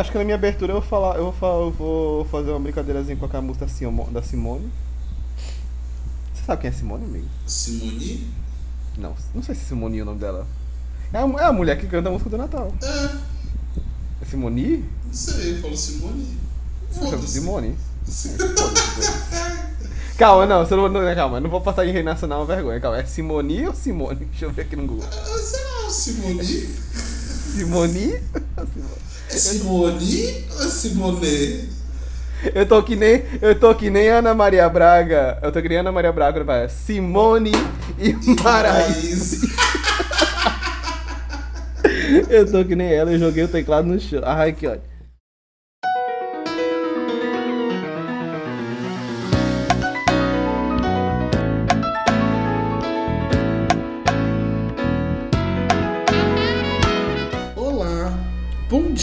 Acho que na minha abertura eu vou falar, eu vou, falar, eu vou fazer uma brincadeirazinha com a música da Simone. Você sabe quem é Simone, amigo? Simone? Não, não sei se Simone é o nome dela. É a, é a mulher que canta a música do Natal. É. É Simone? Não sei, falou Simone. Foda-se. Simone. Calma, não, você não, não, calma, não vou passar em rei nacional vergonha. Calma, é Simone ou Simone? Deixa eu ver aqui no Google. Ah, será Simone? Simone? É Simone ou Simone? Eu tô que nem, eu tô que nem Ana Maria Braga. Eu tô que nem Ana Maria Braga, vai. Simone e, Maraís. eu tô que nem ela, eu joguei o teclado no chão. Ai, que ódio.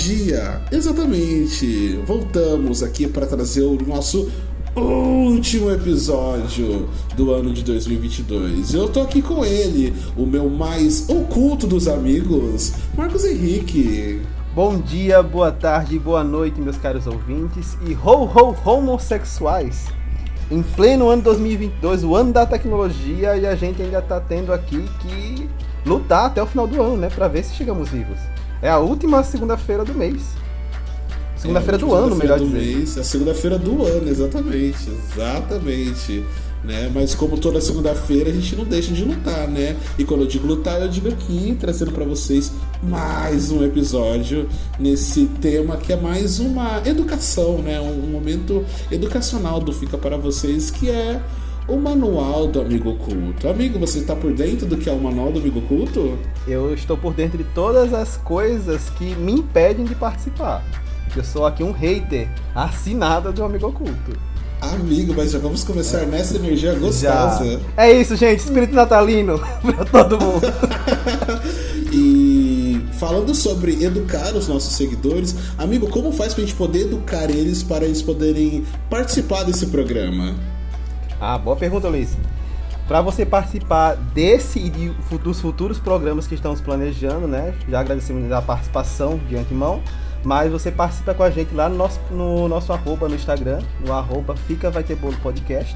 Dia! Exatamente! Voltamos aqui para trazer o nosso último episódio do ano de 2022. Eu tô aqui com ele, o meu mais oculto dos amigos, Marcos Henrique. Bom dia, boa tarde, boa noite, meus caros ouvintes e ho ho homossexuais. Em pleno ano 2022, o ano da tecnologia, e a gente ainda tá tendo aqui que lutar até o final do ano, né, para ver se chegamos vivos. É a última segunda-feira do mês. Segunda-feira é, do ano, melhor do dizer. Mês, é a segunda-feira do ano, exatamente. Exatamente. Né? Mas como toda segunda-feira a gente não deixa de lutar, né? E quando eu digo lutar, eu digo aqui, trazendo para vocês mais um episódio nesse tema que é mais uma educação, né? Um momento educacional do Fica para vocês, que é o manual do amigo oculto. Amigo, você está por dentro do que é o manual do amigo oculto? Eu estou por dentro de todas as coisas que me impedem de participar. Eu sou aqui um hater assinado do amigo oculto. Amigo, mas já vamos começar é. nessa energia gostosa. Já. É isso, gente. Espírito natalino para todo mundo. e falando sobre educar os nossos seguidores, amigo, como faz para a gente poder educar eles para eles poderem participar desse programa? Ah, boa pergunta, Luiz. Para você participar desse e de, dos futuros programas que estamos planejando, né? Já agradecemos a participação de antemão. Mas você participa com a gente lá no nosso, no nosso arroba no Instagram, no arroba Fica Vai Ter Bolo Podcast.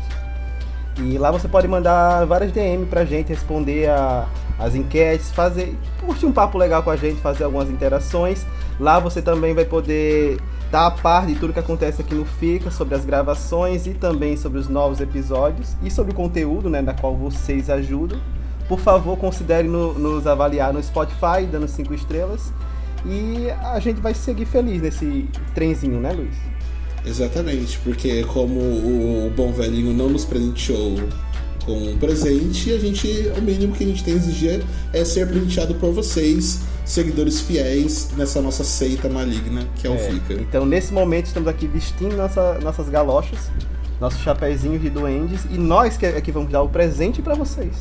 E lá você pode mandar várias DM pra gente, responder a, as enquetes, fazer, curtir um papo legal com a gente, fazer algumas interações. Lá você também vai poder dar a par de tudo que acontece aqui no Fica, sobre as gravações e também sobre os novos episódios e sobre o conteúdo, né, da qual vocês ajudam. Por favor, considere no, nos avaliar no Spotify, dando cinco estrelas. E a gente vai seguir feliz nesse trenzinho, né, Luiz? Exatamente, porque como o bom velhinho não nos presenteou com um presente, a gente, o mínimo que a gente tem a exigir é ser presenteado por vocês seguidores fiéis nessa nossa seita maligna que é, é o Fica. Então, nesse momento, estamos aqui vestindo nossa, nossas galochas, nossos chapéuzinhos de duendes, e nós que, é que vamos dar o presente para vocês.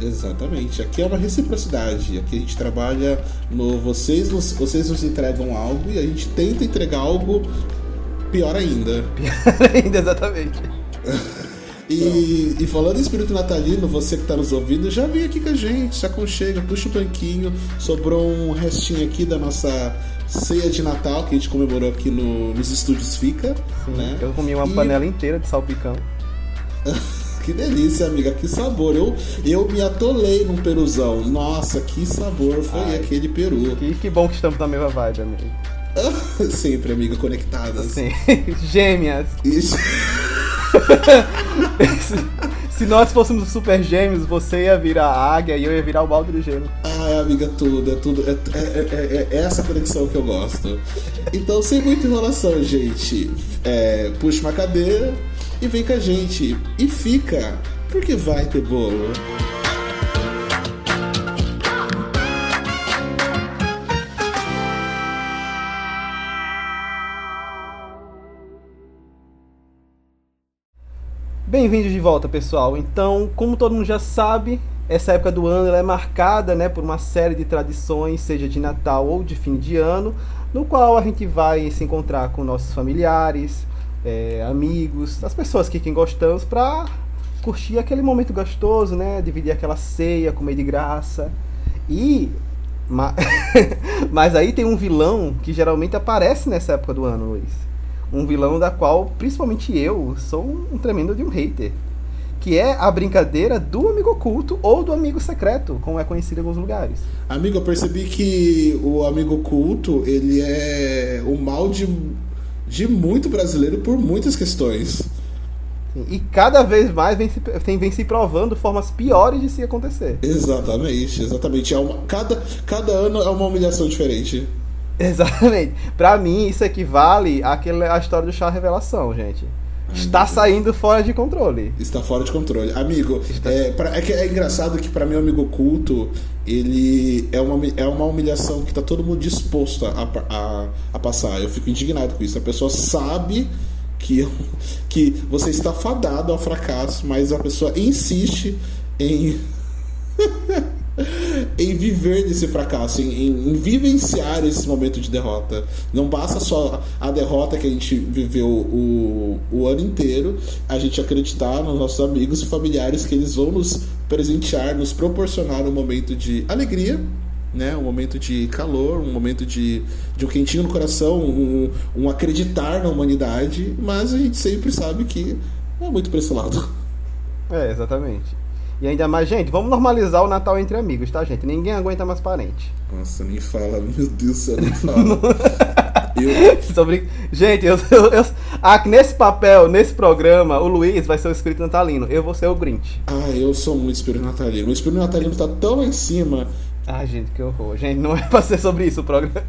Exatamente. Aqui é uma reciprocidade. Aqui a gente trabalha no vocês nos, vocês nos entregam algo e a gente tenta entregar algo pior ainda. Pior ainda, exatamente. E, e, falando em espírito natalino, você que está nos ouvindo, já vem aqui com a gente, se aconchega, puxa o banquinho. Sobrou um restinho aqui da nossa ceia de Natal que a gente comemorou aqui no, nos estúdios Fica. Sim, né? Eu comi uma e... panela inteira de salpicão. que delícia, amiga, que sabor. Eu, eu me atolei num peruzão. Nossa, que sabor foi Ai, aquele peru. Que, que bom que estamos na mesma vibe, amigo. Sempre, amiga, conectadas. Sim, gêmeas. Isso. Se nós fôssemos super gêmeos, você ia virar a águia e eu ia virar o balde de gelo. Ah, é, amiga, tudo, é tudo. É, é, é, é, essa conexão que eu gosto. Então, sem muita enrolação, gente, é, puxa uma cadeira e vem com a gente. E fica, porque vai ter bolo. Bem-vindos de volta, pessoal. Então, como todo mundo já sabe, essa época do ano é marcada né, por uma série de tradições, seja de Natal ou de fim de ano, no qual a gente vai se encontrar com nossos familiares, é, amigos, as pessoas que quem gostamos, para curtir aquele momento gostoso, né? Dividir aquela ceia, comer de graça. E Mas, mas aí tem um vilão que geralmente aparece nessa época do ano, Luiz. Um vilão da qual, principalmente eu, sou um tremendo de um hater. Que é a brincadeira do amigo oculto ou do amigo secreto, como é conhecido em alguns lugares. Amigo, eu percebi que o amigo oculto, ele é o mal de, de muito brasileiro por muitas questões. E cada vez mais vem se, vem, se provando formas piores de se acontecer. Exatamente, exatamente. É uma, cada, cada ano é uma humilhação diferente. Exatamente. Pra mim, isso equivale àquela, à história do chá revelação, gente. Está saindo fora de controle. Está fora de controle. Amigo, Está... é, pra, é, que é engraçado que para mim o amigo oculto, ele é uma, é uma humilhação que tá todo mundo disposto a, a, a passar. Eu fico indignado com isso. A pessoa sabe que, que você está fadado ao fracasso, mas a pessoa insiste em. em viver desse fracasso, em, em, vivenciar esse momento de derrota. Não basta só a derrota que a gente viveu o, o ano inteiro, a gente acreditar nos nossos amigos e familiares que eles vão nos presentear, nos proporcionar um momento de alegria né? Um momento de calor, um momento de, de um quentinho no coração, um, um acreditar na humanidade, mas a gente sempre sabe que é muito para esse lado. É, exatamente. E ainda mais, gente, vamos normalizar o Natal entre amigos, tá, gente? Ninguém aguenta mais parente. Nossa, nem fala, meu Deus do céu, nem fala. eu... Sobre... Gente, eu, eu, eu, ah, nesse papel, nesse programa, o Luiz vai ser o espírito natalino. Eu vou ser o Grinch. Ah, eu sou muito espírito natalino. O espírito natalino tá tão em cima ah, gente, que horror. Gente, não é pra ser sobre isso o programa.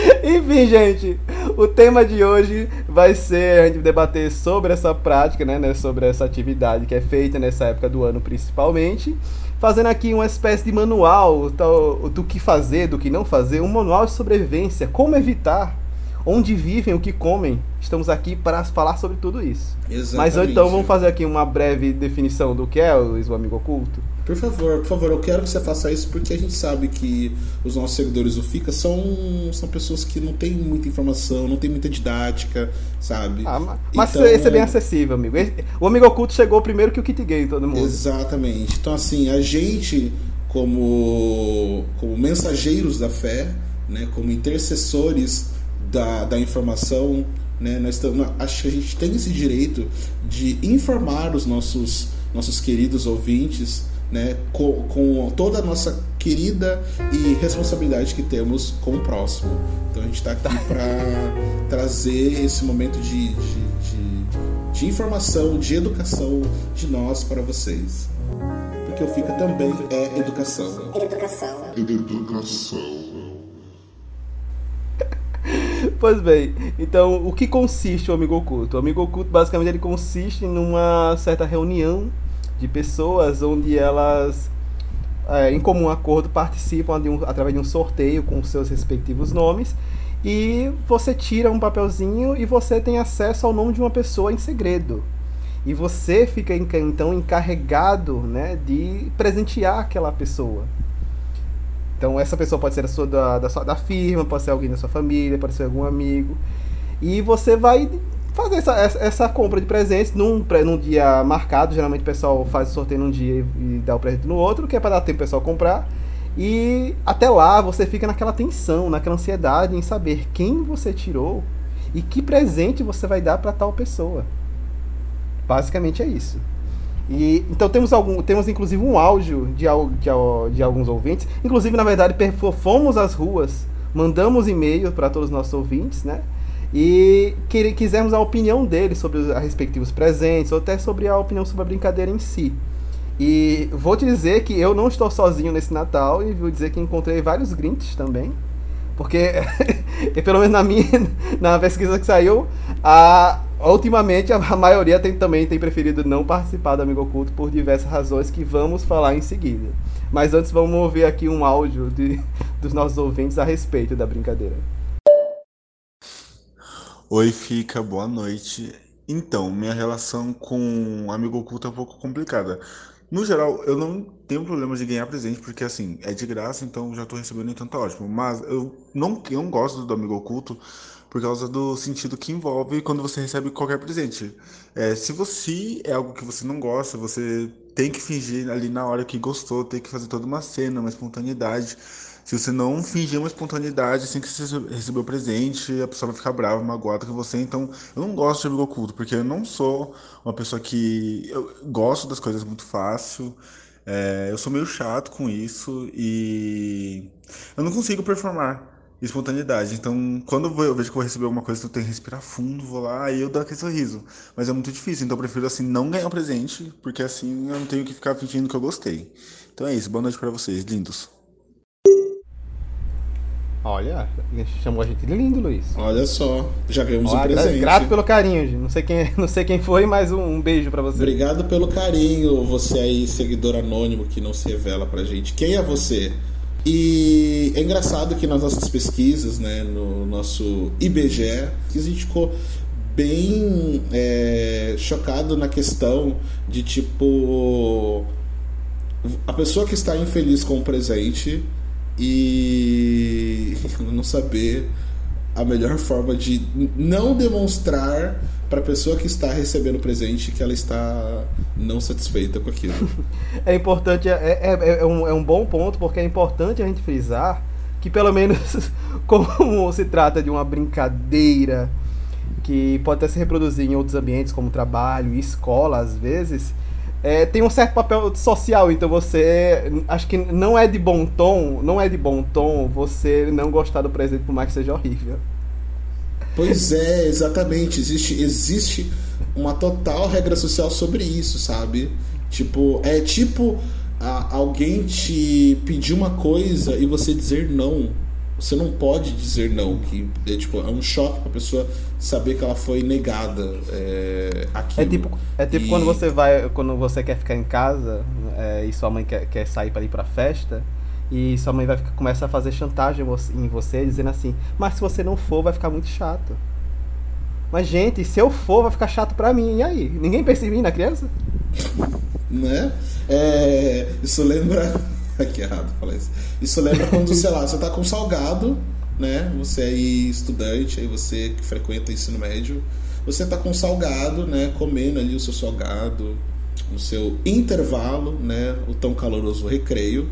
Enfim, gente, o tema de hoje vai ser a gente debater sobre essa prática, né, né, sobre essa atividade que é feita nessa época do ano principalmente, fazendo aqui uma espécie de manual do, do que fazer, do que não fazer, um manual de sobrevivência, como evitar onde vivem, o que comem. Estamos aqui para falar sobre tudo isso. Exatamente. Mas então vamos fazer aqui uma breve definição do que é o amigo oculto. Por favor, por favor, eu quero que você faça isso porque a gente sabe que os nossos seguidores do FICA são, são pessoas que não têm muita informação, não tem muita didática, sabe? Ah, mas então, esse é bem acessível, amigo. O amigo oculto chegou primeiro que o kit gay, todo mundo. Exatamente. Então, assim, a gente, como, como mensageiros da fé, né, como intercessores da, da informação, né? Nós estamos, acho que a gente tem esse direito de informar os nossos, nossos queridos ouvintes né? com, com toda a nossa querida e responsabilidade que temos com o próximo. Então a gente está aqui para trazer esse momento de, de, de, de informação, de educação de nós para vocês. Porque o FICA também é educação. Educação. Educação. Pois bem, então o que consiste o amigo oculto? O amigo oculto basicamente ele consiste numa certa reunião de pessoas onde elas é, em comum acordo participam de um, através de um sorteio com seus respectivos nomes e você tira um papelzinho e você tem acesso ao nome de uma pessoa em segredo. E você fica então encarregado né, de presentear aquela pessoa. Então essa pessoa pode ser sua, da, da, sua, da firma, pode ser alguém da sua família, pode ser algum amigo. E você vai fazer essa, essa, compra de presentes num, num dia marcado. Geralmente o pessoal faz o sorteio num dia e, e dá o presente no outro, que é para dar tempo o pessoal comprar. E até lá você fica naquela tensão, naquela ansiedade em saber quem você tirou e que presente você vai dar para tal pessoa. Basicamente é isso. E, então temos algum, temos inclusive um áudio de, de, de alguns ouvintes. Inclusive, na verdade, fomos às ruas, mandamos e-mail para todos os nossos ouvintes, né? E que, quisemos a opinião deles sobre os respectivos presentes, ou até sobre a opinião sobre a brincadeira em si. E vou te dizer que eu não estou sozinho nesse Natal e vou dizer que encontrei vários Grinches também. Porque, pelo menos na minha na pesquisa que saiu, a, ultimamente a maioria tem, também tem preferido não participar do Amigo Oculto por diversas razões que vamos falar em seguida. Mas antes vamos ouvir aqui um áudio de, dos nossos ouvintes a respeito da brincadeira. Oi, Fica, boa noite. Então, minha relação com Amigo Oculto é um pouco complicada. No geral, eu não tenho problema de ganhar presente, porque assim, é de graça, então já tô recebendo, então tá ótimo. Mas eu não, eu não gosto do Amigo Oculto por causa do sentido que envolve quando você recebe qualquer presente. É, se você é algo que você não gosta, você tem que fingir ali na hora que gostou, tem que fazer toda uma cena, uma espontaneidade. Se você não fingir uma espontaneidade assim que você recebeu o presente, a pessoa vai ficar brava, magoada com você. Então, eu não gosto de amigo oculto, porque eu não sou uma pessoa que. Eu gosto das coisas muito fácil. É, eu sou meio chato com isso e eu não consigo performar espontaneidade. Então, quando eu vejo que vou receber alguma coisa, eu tenho que respirar fundo, vou lá e eu dou aquele sorriso. Mas é muito difícil, então eu prefiro assim não ganhar o presente, porque assim eu não tenho que ficar fingindo que eu gostei. Então é isso, boa noite para vocês, lindos. Olha, chamou a gente de lindo, Luiz. Olha só, já ganhamos Olha, um presente. Grato pelo carinho, não sei quem, não sei quem foi, mas um, um beijo para você. Obrigado pelo carinho, você aí, seguidor anônimo que não se revela pra gente. Quem é você? E é engraçado que nas nossas pesquisas, né, no nosso IBGE, a gente ficou bem é, chocado na questão de tipo a pessoa que está infeliz com o presente e não saber a melhor forma de não demonstrar para a pessoa que está recebendo o presente que ela está não satisfeita com aquilo. É importante, é, é, é, um, é um bom ponto, porque é importante a gente frisar que, pelo menos, como se trata de uma brincadeira que pode até se reproduzir em outros ambientes, como trabalho e escola, às vezes, é, tem um certo papel social, então você acho que não é de bom tom, não é de bom tom você não gostar do presente por mais que seja horrível. Pois é, exatamente. Existe, existe uma total regra social sobre isso, sabe? Tipo, é tipo a, alguém te pedir uma coisa e você dizer não. Você não pode dizer não, que é, tipo, é um choque pra pessoa saber que ela foi negada é, É tipo, é tipo e... quando você vai, quando você quer ficar em casa é, e sua mãe quer, quer sair para ir pra festa e sua mãe vai começa a fazer chantagem em você, dizendo assim: Mas se você não for, vai ficar muito chato. Mas, gente, se eu for, vai ficar chato pra mim. E aí? Ninguém pensa em mim na criança? Né? É, isso lembra. que errado falar isso. Isso lembra quando, sei lá, você tá com salgado, né? Você aí estudante, aí você que frequenta ensino médio, você tá com salgado, né? Comendo ali o seu salgado, no seu intervalo, né? O tão caloroso recreio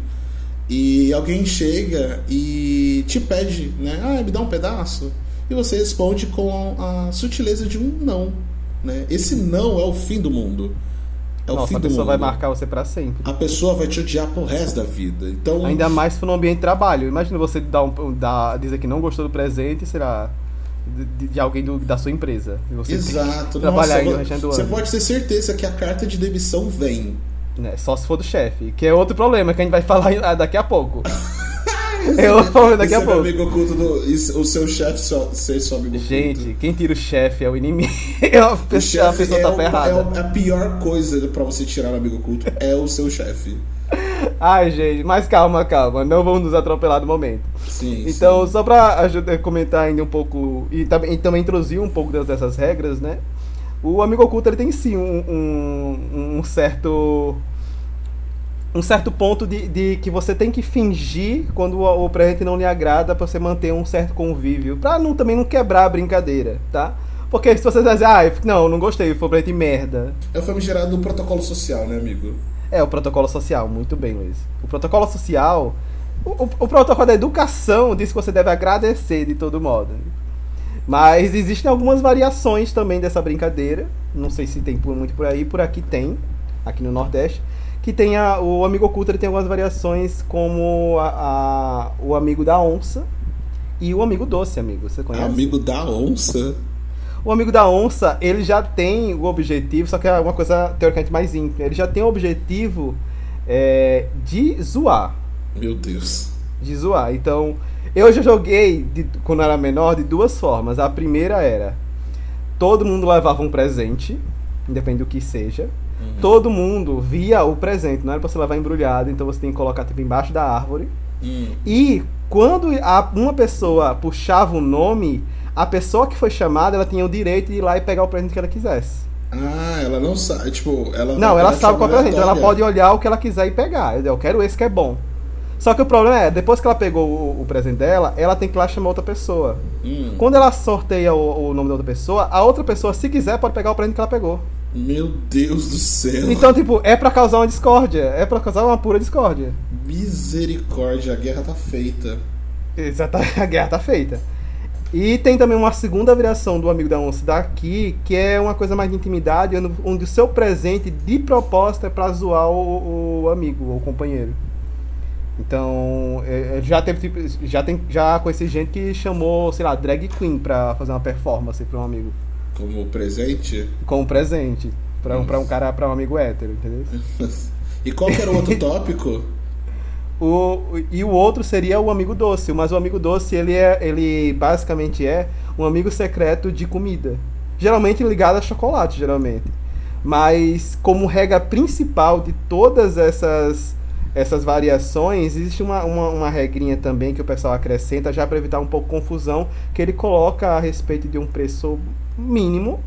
e alguém chega e te pede, né? Ah, me dá um pedaço. E você responde com a sutileza de um não. Né? Esse não é o fim do mundo. É Nossa, o fim a pessoa vai marcar você para sempre. A pessoa vai te odiar pro resto da vida. Então, Ainda mais se for no ambiente de trabalho. Imagina você dar um, dar, dizer que não gostou do presente, será de, de alguém do, da sua empresa. Exato. Trabalhar Nossa, Você pode ter certeza que a carta de demissão vem. Né? Só se for do chefe, que é outro problema que a gente vai falar daqui a pouco. é outro problema daqui a pouco. amigo oculto do, o seu chefe ser seu amigo oculto. Gente, quem tira o chefe é o inimigo. a pessoa, a pessoa é tá ferrada. É a pior coisa para você tirar o amigo oculto é o seu chefe. Ai, gente, mas calma, calma, não vamos nos atropelar no momento. Sim, então, sim. só pra ajudar, comentar ainda um pouco e também, e também introduzir um pouco dessas regras, né? O amigo oculto ele tem sim um, um, um certo um certo ponto de, de, que você tem que fingir quando o, o presente não lhe agrada para você manter um certo convívio, para não, também não quebrar a brincadeira, tá? Porque se você dizer, ah, não, não gostei, foi presente merda. É o famigerado do protocolo social, né, amigo? É, o protocolo social, muito bem, Luiz. O protocolo social, o, o, o protocolo da educação diz que você deve agradecer de todo modo. Mas existem algumas variações também dessa brincadeira. Não sei se tem muito por aí, por aqui tem, aqui no Nordeste. Que tem a, o amigo oculto ele tem algumas variações, como a, a, o amigo da onça e o amigo doce, amigo. Você conhece? Amigo da onça? O amigo da onça, ele já tem o objetivo, só que é uma coisa teoricamente mais íntima. Ele já tem o objetivo é, de zoar. Meu Deus. De zoar. Então, eu já joguei, de, quando era menor, de duas formas. A primeira era: todo mundo levava um presente, independente do que seja. Uhum. Todo mundo via o presente, não era pra você levar embrulhado, então você tem que colocar tipo embaixo da árvore. Uhum. E quando a, uma pessoa puxava o nome, a pessoa que foi chamada, ela tinha o direito de ir lá e pegar o presente que ela quisesse. Ah, ela não sabe, tipo, ela Não, ela sabe qual é o presente, ela pode olhar o que ela quiser e pegar. Eu quero esse que é bom. Só que o problema é, depois que ela pegou o, o presente dela, ela tem que ir lá chamar outra pessoa. Hum. Quando ela sorteia o, o, nome da outra pessoa, a outra pessoa, se quiser, pode pegar o presente que ela pegou. Meu Deus do céu. Então, tipo, é pra causar uma discórdia. É pra causar uma pura discórdia. Misericórdia, a guerra tá feita. Exato, a guerra tá feita. E tem também uma segunda variação do Amigo da Onça daqui, que é uma coisa mais de intimidade, onde o seu presente de proposta é pra zoar o, o amigo, ou companheiro. Então, é, é, já teve tipo, já tem já conheci gente que chamou, sei lá, drag queen pra fazer uma performance pra um amigo. Como presente? Como presente. Pra, um, pra um cara, pra um amigo hétero, entendeu? e qual que era o outro tópico? O, e o outro seria o amigo doce, mas o amigo doce ele é, ele basicamente é um amigo secreto de comida, geralmente ligado a chocolate, geralmente. Mas como regra principal de todas essas essas variações, existe uma, uma, uma, regrinha também que o pessoal acrescenta já para evitar um pouco confusão, que ele coloca a respeito de um preço mínimo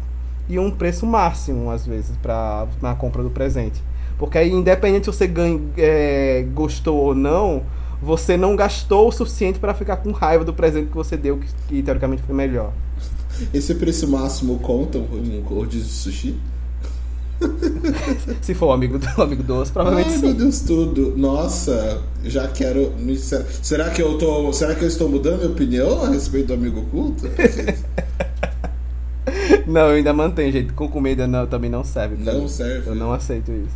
e um preço máximo, às vezes, para na compra do presente. Porque aí, independente se você ganha, é, gostou ou não, você não gastou o suficiente para ficar com raiva do presente que você deu, que, que teoricamente foi melhor. Esse preço máximo conta um rodízio de sushi? Se for o amigo do amigo doce, provavelmente Ai, sim. meu Deus, tudo. Nossa, já quero. Será que eu tô. Será que eu estou mudando minha opinião a respeito do amigo oculto? não, eu ainda mantenho, gente. Com comida não, também não serve. Não mim. serve. Eu não aceito isso.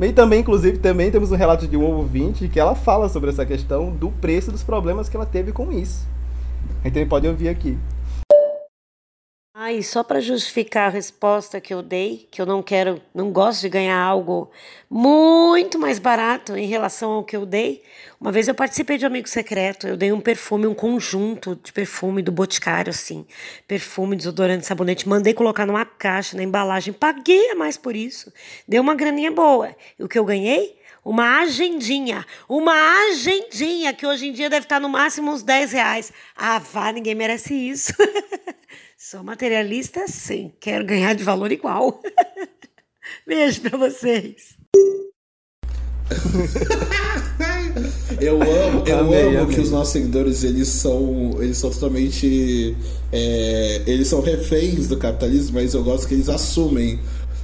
E também, inclusive, também temos um relato de um ouvinte que ela fala sobre essa questão do preço dos problemas que ela teve com isso. A gente pode ouvir aqui. Ah, e só para justificar a resposta que eu dei, que eu não quero, não gosto de ganhar algo muito mais barato em relação ao que eu dei. Uma vez eu participei de um amigo secreto, eu dei um perfume, um conjunto de perfume do Boticário, assim, perfume, desodorante, sabonete, mandei colocar numa caixa, na embalagem, paguei a mais por isso, deu uma graninha boa. E o que eu ganhei? Uma agendinha, uma agendinha que hoje em dia deve estar no máximo uns 10 reais. Ah, vá, ninguém merece isso. Sou materialista, sim. Quero ganhar de valor igual. Beijo para vocês. eu amo, eu amei, amo amei. que os nossos seguidores eles são, eles são totalmente, é, eles são reféns do capitalismo, mas eu gosto que eles assumem,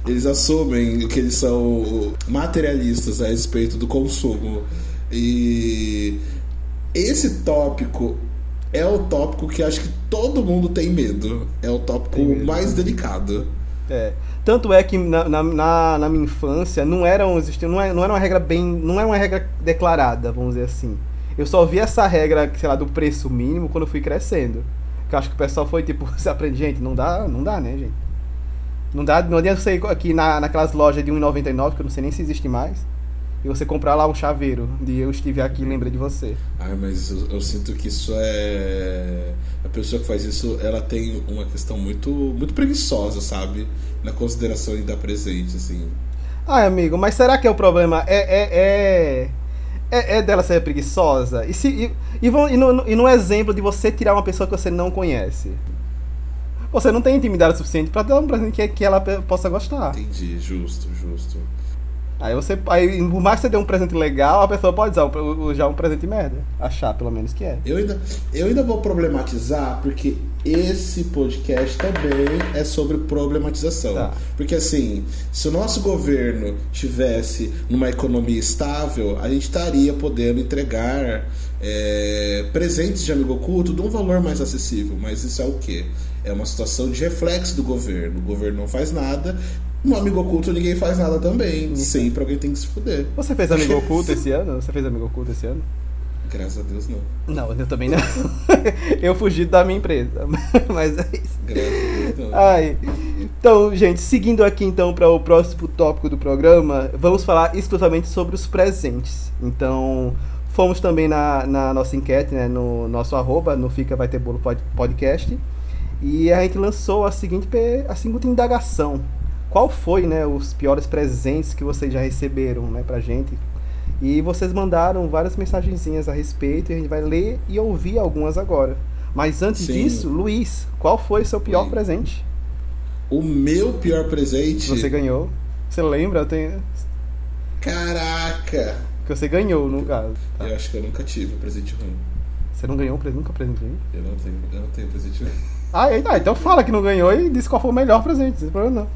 eles assumem que eles são materialistas a respeito do consumo e esse tópico é o tópico que acho que todo mundo tem medo. É o tópico mais delicado. É. Tanto é que na, na, na minha infância não era, um, não, era, não era uma regra bem. não era uma regra declarada, vamos dizer assim. Eu só vi essa regra, sei lá, do preço mínimo quando eu fui crescendo. Que eu acho que o pessoal foi tipo, você aprende, gente, não dá, não dá, né, gente? Não dá, não adianta você ir aqui na, naquelas lojas de 1,99, que eu não sei nem se existe mais e você comprar lá um chaveiro de eu estive aqui e lembrei de você. Ah, mas eu, eu, sinto que isso é. A pessoa que faz isso, ela tem uma questão muito, muito preguiçosa, sabe? Na consideração em dar presente, assim. Ai, amigo, mas será que é o problema? É. é, é... É, é dela ser preguiçosa? E, se, e, e, vão, e, no, e no exemplo de você tirar uma pessoa que você não conhece? Você não tem intimidade suficiente para dar um presente que, que ela possa gostar. Entendi, justo, justo. Aí você. Aí, por mais que você dê um presente legal, a pessoa pode usar já um presente merda. Achar, pelo menos, que é. Eu ainda, eu ainda vou problematizar, porque esse podcast também é sobre problematização. Tá. Porque assim, se o nosso governo tivesse numa economia estável, a gente estaria podendo entregar é, presentes de amigo oculto de um valor mais acessível. Mas isso é o quê? É uma situação de reflexo do governo. O governo não faz nada, no Amigo Oculto ninguém faz nada também. Sempre alguém tem que se fuder. Você fez Amigo Oculto esse ano? Você fez Amigo Oculto esse ano? Graças a Deus não. Não, eu também não. eu fugi da minha empresa. Mas é isso. Graças a Deus não. Ai. Então, gente, seguindo aqui então para o próximo tópico do programa, vamos falar exclusivamente sobre os presentes. Então, fomos também na, na nossa enquete, né, no nosso arroba, no Fica Vai Ter Bolo Podcast, e a gente lançou a seguinte, a seguinte indagação qual foi, né, os piores presentes que vocês já receberam, né, pra gente. E vocês mandaram várias mensagenzinhas a respeito e a gente vai ler e ouvir algumas agora. Mas antes Sim. disso, Luiz, qual foi seu pior Sim. presente? O meu pior presente? Você ganhou. Você lembra? Eu tenho... Caraca! Que você ganhou, no caso. Tá. Eu acho que eu nunca tive um presente ruim. Você não ganhou um presente? Nunca presente ruim? Eu não tenho, eu não tenho presente ruim. Ah, então fala que não ganhou e diz qual foi o melhor presente, sem problema não.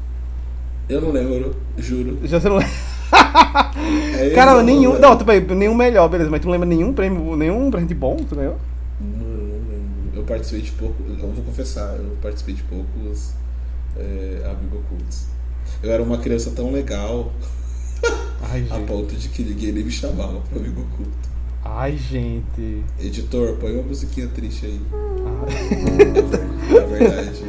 Eu não lembro, juro. Já você não lembra? É Cara, nenhum. Não, tudo bem, nenhum melhor, beleza, mas tu não lembra nenhum prêmio, nenhum presente bom, tu ganhou? Mano, eu não lembro. Eu participei de pouco. Eu vou confessar, eu participei de poucos é, amigo ocultos. Eu era uma criança tão legal Ai, a ponto de que ninguém me chamava pro amigo oculto. Ai, gente. Editor, põe uma musiquinha triste aí. Ai. Na verdade,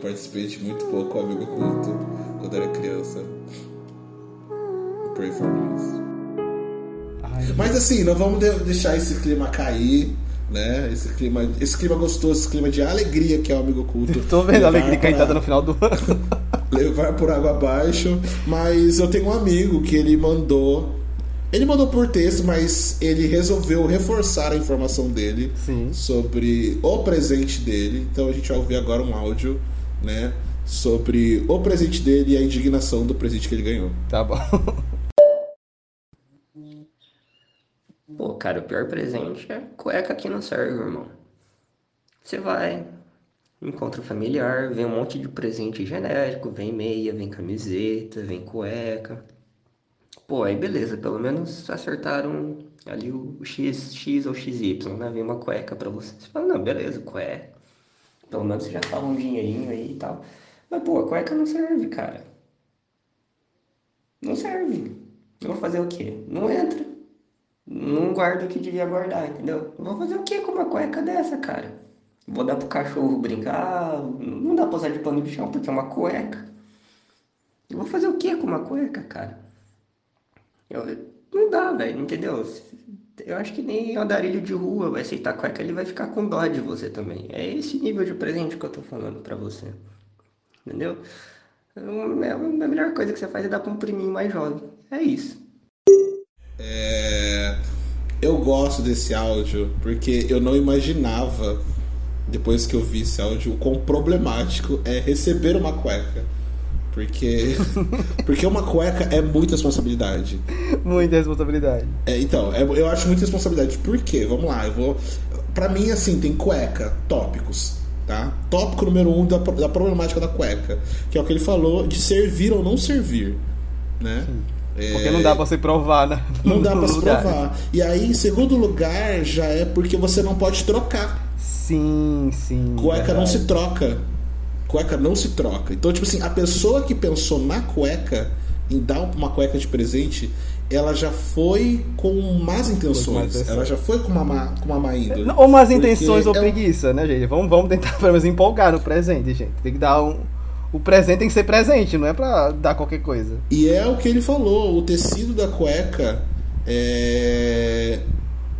participei de muito pouco amigo oculto quando era criança. Pray for me. Ai, Mas assim, não vamos de- deixar esse clima cair, né? Esse clima, esse clima gostoso, esse clima de alegria que é o amigo oculto. Tô vendo a alegria pra- cantada no final do ano. levar por água abaixo. Mas eu tenho um amigo que ele mandou. Ele mandou por texto, mas ele resolveu reforçar a informação dele Sim. sobre o presente dele. Então a gente vai ouvir agora um áudio, né? Sobre o presente dele e a indignação do presente que ele ganhou. Tá bom. Pô, cara, o pior presente é cueca que não serve, irmão. Você vai, encontra o familiar, vem um monte de presente genérico, vem meia, vem camiseta, vem cueca. Pô, aí beleza, pelo menos acertaram ali o o X, X ou XY, né? Vem uma cueca pra você. Você fala, não, beleza, cueca. Pelo menos você já fala um dinheirinho aí e tal. Mas, pô, a cueca não serve, cara. Não serve. Eu vou fazer o quê? Não entra. Não guardo o que devia guardar, entendeu? Eu vou fazer o que com uma cueca dessa, cara? Vou dar pro cachorro brincar? Não dá pra usar de pano de chão porque é uma cueca. Eu vou fazer o que com uma cueca, cara? Eu- não dá, velho, entendeu? Eu acho que nem andarilho de rua vai aceitar cueca, ele vai ficar com dó de você também. É esse nível de presente que eu tô falando pra você. Entendeu? É, A melhor coisa que você faz é dar pra um priminho mais jovem. É isso. É, Eu gosto desse áudio porque eu não imaginava, depois que eu vi esse áudio, o quão problemático é receber uma cueca. Porque, porque uma cueca é muita responsabilidade. Muita responsabilidade. É, então, é- eu acho muita responsabilidade. Por quê? Vamos lá, eu vou. Pra mim, assim, tem cueca, tópicos, tá? Tópico número um da, da problemática da cueca, que é o que ele falou de servir ou não servir, né? É, Porque não dá pra você provar, né? não dá pra se lugar. provar. E aí, em segundo lugar, já é porque você não pode trocar. Sim, sim. Cueca não verdade. se troca. Cueca não se troca. Então, tipo assim, a pessoa que pensou na cueca, em dar uma cueca de presente, ela já foi com más intenções. ela já foi com uma má, com uma má índole. Ou Porque intenções ou é um- preguiça, né, gente? Vamos, vamos tentar pelo menos empolgar no presente, gente. Tem que dar um. O presente tem que ser presente, não é pra dar qualquer coisa. E é o que ele falou, o tecido da cueca é...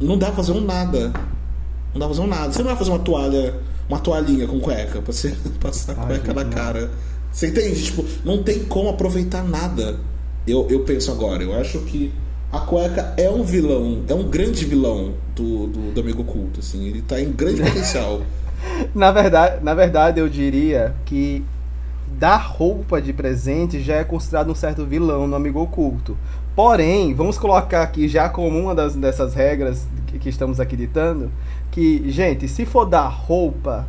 não dá pra fazer um nada. Não dá pra fazer um nada. Você não vai fazer uma toalha, uma toalhinha com cueca pra você passar a cueca na cara. Você entende? Tipo, não tem como aproveitar nada. Eu, eu penso agora, eu acho que a cueca é um vilão, é um grande vilão do, do, do amigo oculto, assim. Ele tá em grande potencial. Na verdade, na verdade, eu diria que dar roupa de presente já é considerado um certo vilão no amigo oculto. Porém, vamos colocar aqui já como uma das, dessas regras que, que estamos aqui ditando, que, gente, se for dar roupa,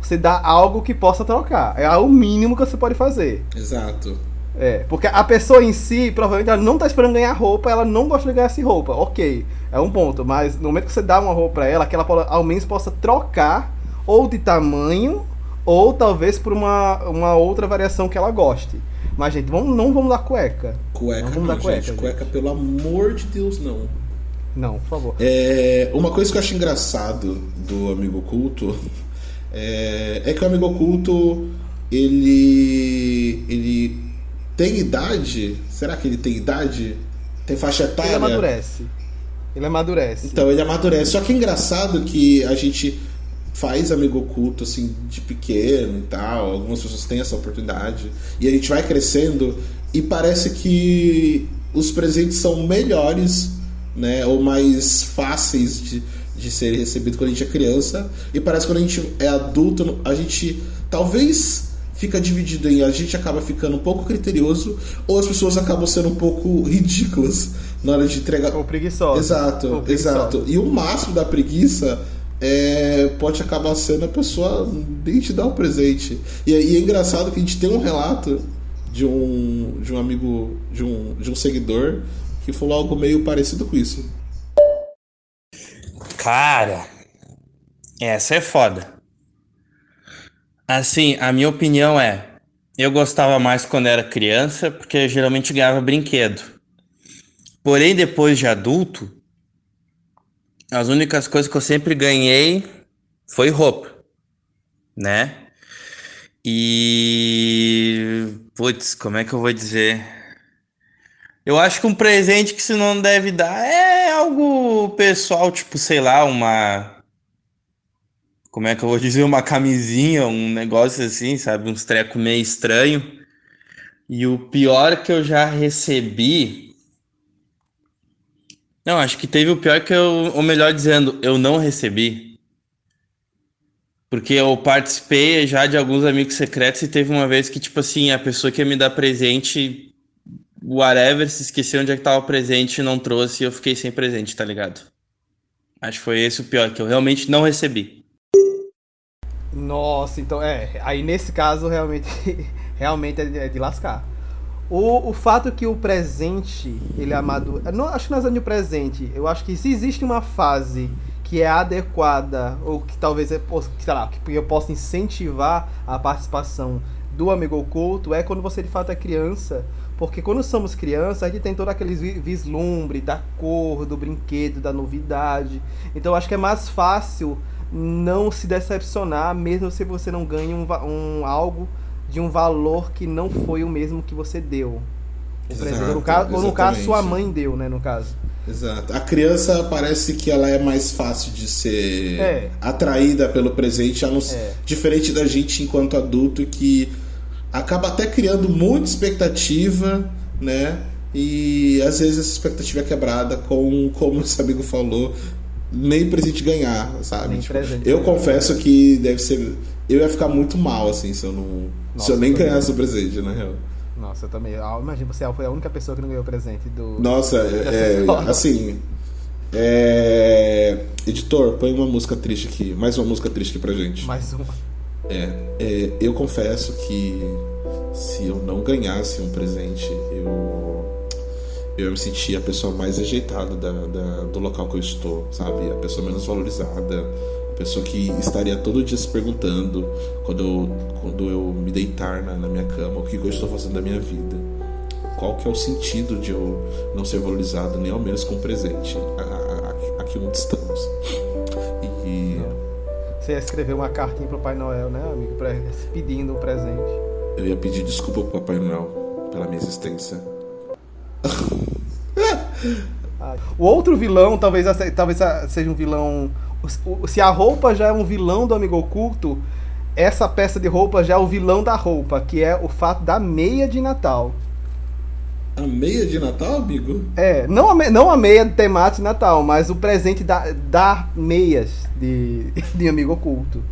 você dá algo que possa trocar. É o mínimo que você pode fazer. Exato. É, porque a pessoa em si, provavelmente, ela não tá esperando ganhar roupa, ela não gosta de ganhar essa roupa. Ok, é um ponto. Mas no momento que você dá uma roupa pra ela, que ela ao menos possa trocar, ou de tamanho, ou talvez por uma, uma outra variação que ela goste. Mas, gente, vamos, não vamos dar cueca. Cueca Não não, vamos dar cueca, gente. Cueca, pelo amor de Deus, não. Não, por favor. É, uma coisa que eu acho engraçado do Amigo Oculto é, é que o Amigo Oculto ele ele tem idade? Será que ele tem idade? Tem faixa Ele etária? amadurece. Ele amadurece. Então ele amadurece. Só que é engraçado que a gente faz amigo oculto assim de pequeno e tal. Algumas pessoas têm essa oportunidade e a gente vai crescendo e parece que os presentes são melhores, né, ou mais fáceis de, de serem recebidos quando a gente é criança e parece que quando a gente é adulto a gente talvez fica dividido em a gente acaba ficando um pouco criterioso ou as pessoas acabam sendo um pouco ridículas na hora de entregar Ou preguiçosa. Exato, Ou preguiçosa. exato. E o máximo da preguiça é, pode acabar sendo a pessoa nem te dar o presente. E, e é engraçado que a gente tem um relato de um, de um amigo, de um, de um seguidor que falou algo meio parecido com isso. Cara, essa é foda. Assim, a minha opinião é: eu gostava mais quando era criança, porque geralmente ganhava brinquedo. Porém, depois de adulto, as únicas coisas que eu sempre ganhei foi roupa, né? E. Putz, como é que eu vou dizer? Eu acho que um presente que se não deve dar é algo pessoal, tipo, sei lá, uma. Como é que eu vou dizer? Uma camisinha, um negócio assim, sabe? Uns trecos meio estranho. E o pior que eu já recebi. Não, acho que teve o pior que eu. Ou melhor dizendo, eu não recebi. Porque eu participei já de alguns amigos secretos e teve uma vez que, tipo assim, a pessoa que ia me dar presente, whatever, se esqueceu onde é que tava presente e não trouxe e eu fiquei sem presente, tá ligado? Acho que foi esse o pior, que eu realmente não recebi. Nossa, então é. Aí nesse caso realmente, realmente é de, é de lascar. O, o fato que o presente, ele é amado. Não, acho que não é de presente. Eu acho que se existe uma fase que é adequada, ou que talvez possa, sei lá, que eu possa incentivar a participação do amigo oculto, é quando você de fato é criança. Porque quando somos crianças, a gente tem todo aquele vislumbre da cor, do brinquedo, da novidade. Então acho que é mais fácil não se decepcionar, mesmo se você não ganha um, um algo de um valor que não foi o mesmo que você deu. Exato, ou, no caso, ou no caso, sua mãe deu, né? No caso. Exato. A criança parece que ela é mais fácil de ser é. atraída pelo presente, é. diferente da gente enquanto adulto que acaba até criando muita expectativa, né? E às vezes essa expectativa é quebrada com, como esse amigo falou, nem presente ganhar, sabe? Tipo, eu ganhar. confesso que deve ser. Eu ia ficar muito mal, assim, se eu não. Nossa, se eu nem ganhasse o presente, na real. Nossa, eu também. Ah, imagina, você foi a única pessoa que não ganhou o presente do. Nossa, é, é assim. É... Editor, põe uma música triste aqui. Mais uma música triste aqui pra gente. Mais uma. É, é, eu confesso que se eu não ganhasse um presente, eu eu me sentia a pessoa mais ajeitada da, da, do local que eu estou, sabe? A pessoa menos valorizada, pessoa que estaria todo dia se perguntando quando eu, quando eu me deitar na, na minha cama o que eu estou fazendo da minha vida. Qual que é o sentido de eu não ser valorizado, nem ao menos com um presente, aqui onde estamos. E... Você ia escrever uma cartinha pro Pai Noel, né, amigo? Pedindo um presente. Eu ia pedir desculpa pro Papai Noel pela minha existência. o outro vilão, talvez, talvez seja um vilão. Se a roupa já é um vilão do amigo oculto, essa peça de roupa já é o vilão da roupa, que é o fato da meia de Natal. A meia de Natal, amigo? É, não a, não a meia temática de Natal, mas o presente da, da meias de, de amigo oculto.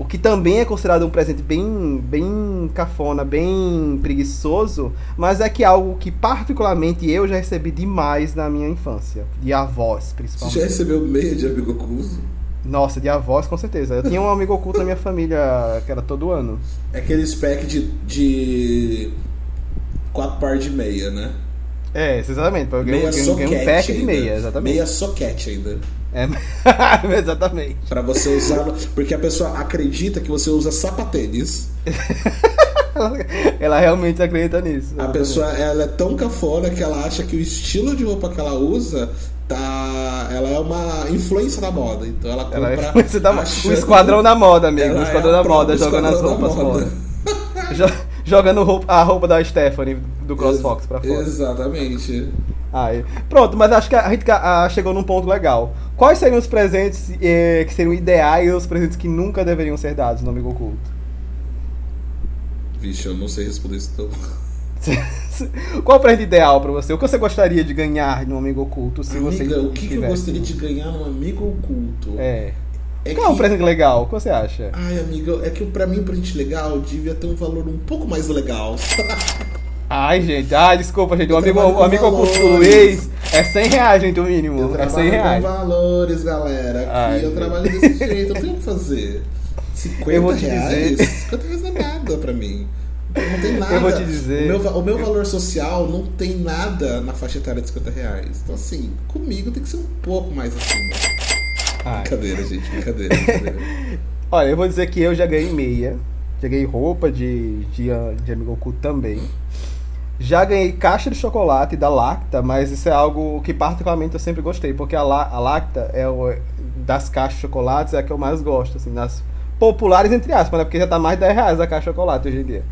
O que também é considerado um presente bem, bem cafona, bem preguiçoso, mas é que é algo que particularmente eu já recebi demais na minha infância, de avós, principalmente. Você já recebeu meia de amigo oculto? Nossa, de avós com certeza. Eu tinha um amigo oculto na minha família que era todo ano. É aquele pack de, de quatro par de meia, né? É, exatamente. Eu ganhei, meia ganhei um pack ainda. de meia, exatamente. Meia soquete ainda. É, exatamente. Para você usar, porque a pessoa acredita que você usa sapatênis. ela realmente acredita nisso. A pessoa ela é tão cafona que ela acha que o estilo de roupa que ela usa tá, ela é uma influência da moda. Então ela compra ela é influência da o esquadrão da moda, amigo. O esquadrão é da moda jogando as roupas fora. jogando roupa, a roupa da Stephanie do CrossFox pra fora. Exatamente. Aí. Pronto, mas acho que a gente chegou num ponto legal. Quais seriam os presentes eh, que seriam ideais e os presentes que nunca deveriam ser dados no Amigo Oculto? Vixe, eu não sei responder isso então. Qual o presente ideal para você? O que você gostaria de ganhar no Amigo Oculto? Se Amiga, você o que, que eu gostaria de ganhar no Amigo Oculto? É. É Qual que... é um presente legal? O que você acha? Ai, amiga, é que pra mim um presente legal devia ter um valor um pouco mais legal. Ai, gente, ai, desculpa, gente. O amigo, o amigo oculto Luiz é 100 reais, gente, o mínimo. Eu é 100 reais. Com valores, galera. Aqui ai, eu trabalho desse jeito, eu tenho que fazer. 50 eu vou te reais? Dizer... 50 reais não é nada pra mim. Não tem nada. Eu vou te dizer. O meu, o meu valor social não tem nada na faixa etária de 50 reais. Então, assim, comigo tem que ser um pouco mais acima. Ai. Brincadeira, gente, brincadeira, brincadeira. Olha, eu vou dizer que eu já ganhei meia. Já ganhei roupa de, de, de amigo oculto também. Já ganhei caixa de chocolate da Lacta, mas isso é algo que particularmente eu sempre gostei, porque a, La, a Lacta é o, das caixas de chocolates é a que eu mais gosto, assim, das populares entre aspas, né? Porque já tá mais de 10 reais a caixa de chocolate hoje em dia.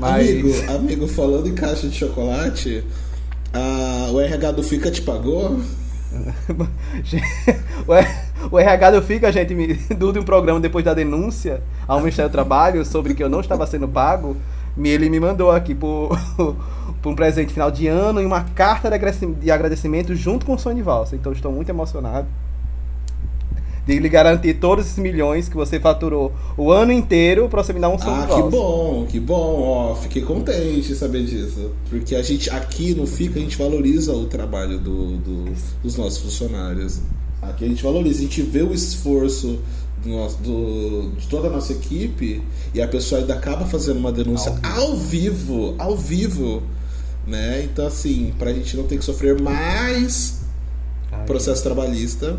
Mas Amigo, amigo, falando em caixa de chocolate, a, o RH do Fica te pagou? o R- o RH do Fica, gente, me, de um programa depois da denúncia ao Ministério do Trabalho sobre que eu não estava sendo pago, ele me mandou aqui por, por um presente final de ano e uma carta de agradecim- de agradecimento junto com o sonho de valsa. Então estou muito emocionado de lhe garantir todos esses milhões que você faturou o ano inteiro para você me dar um sonho Ah, de que valsa. bom, que bom, ó, fiquei contente de saber disso. Porque a gente, aqui no FICA, a gente valoriza o trabalho do, do- dos nossos funcionários. Aqui a gente valoriza, a gente vê o esforço do nosso, do- de toda a nossa equipe e a pessoa ainda acaba fazendo uma denúncia ao vivo, ao vivo, né? Então, assim, pra gente não ter que sofrer mais Ai, processo trabalhista,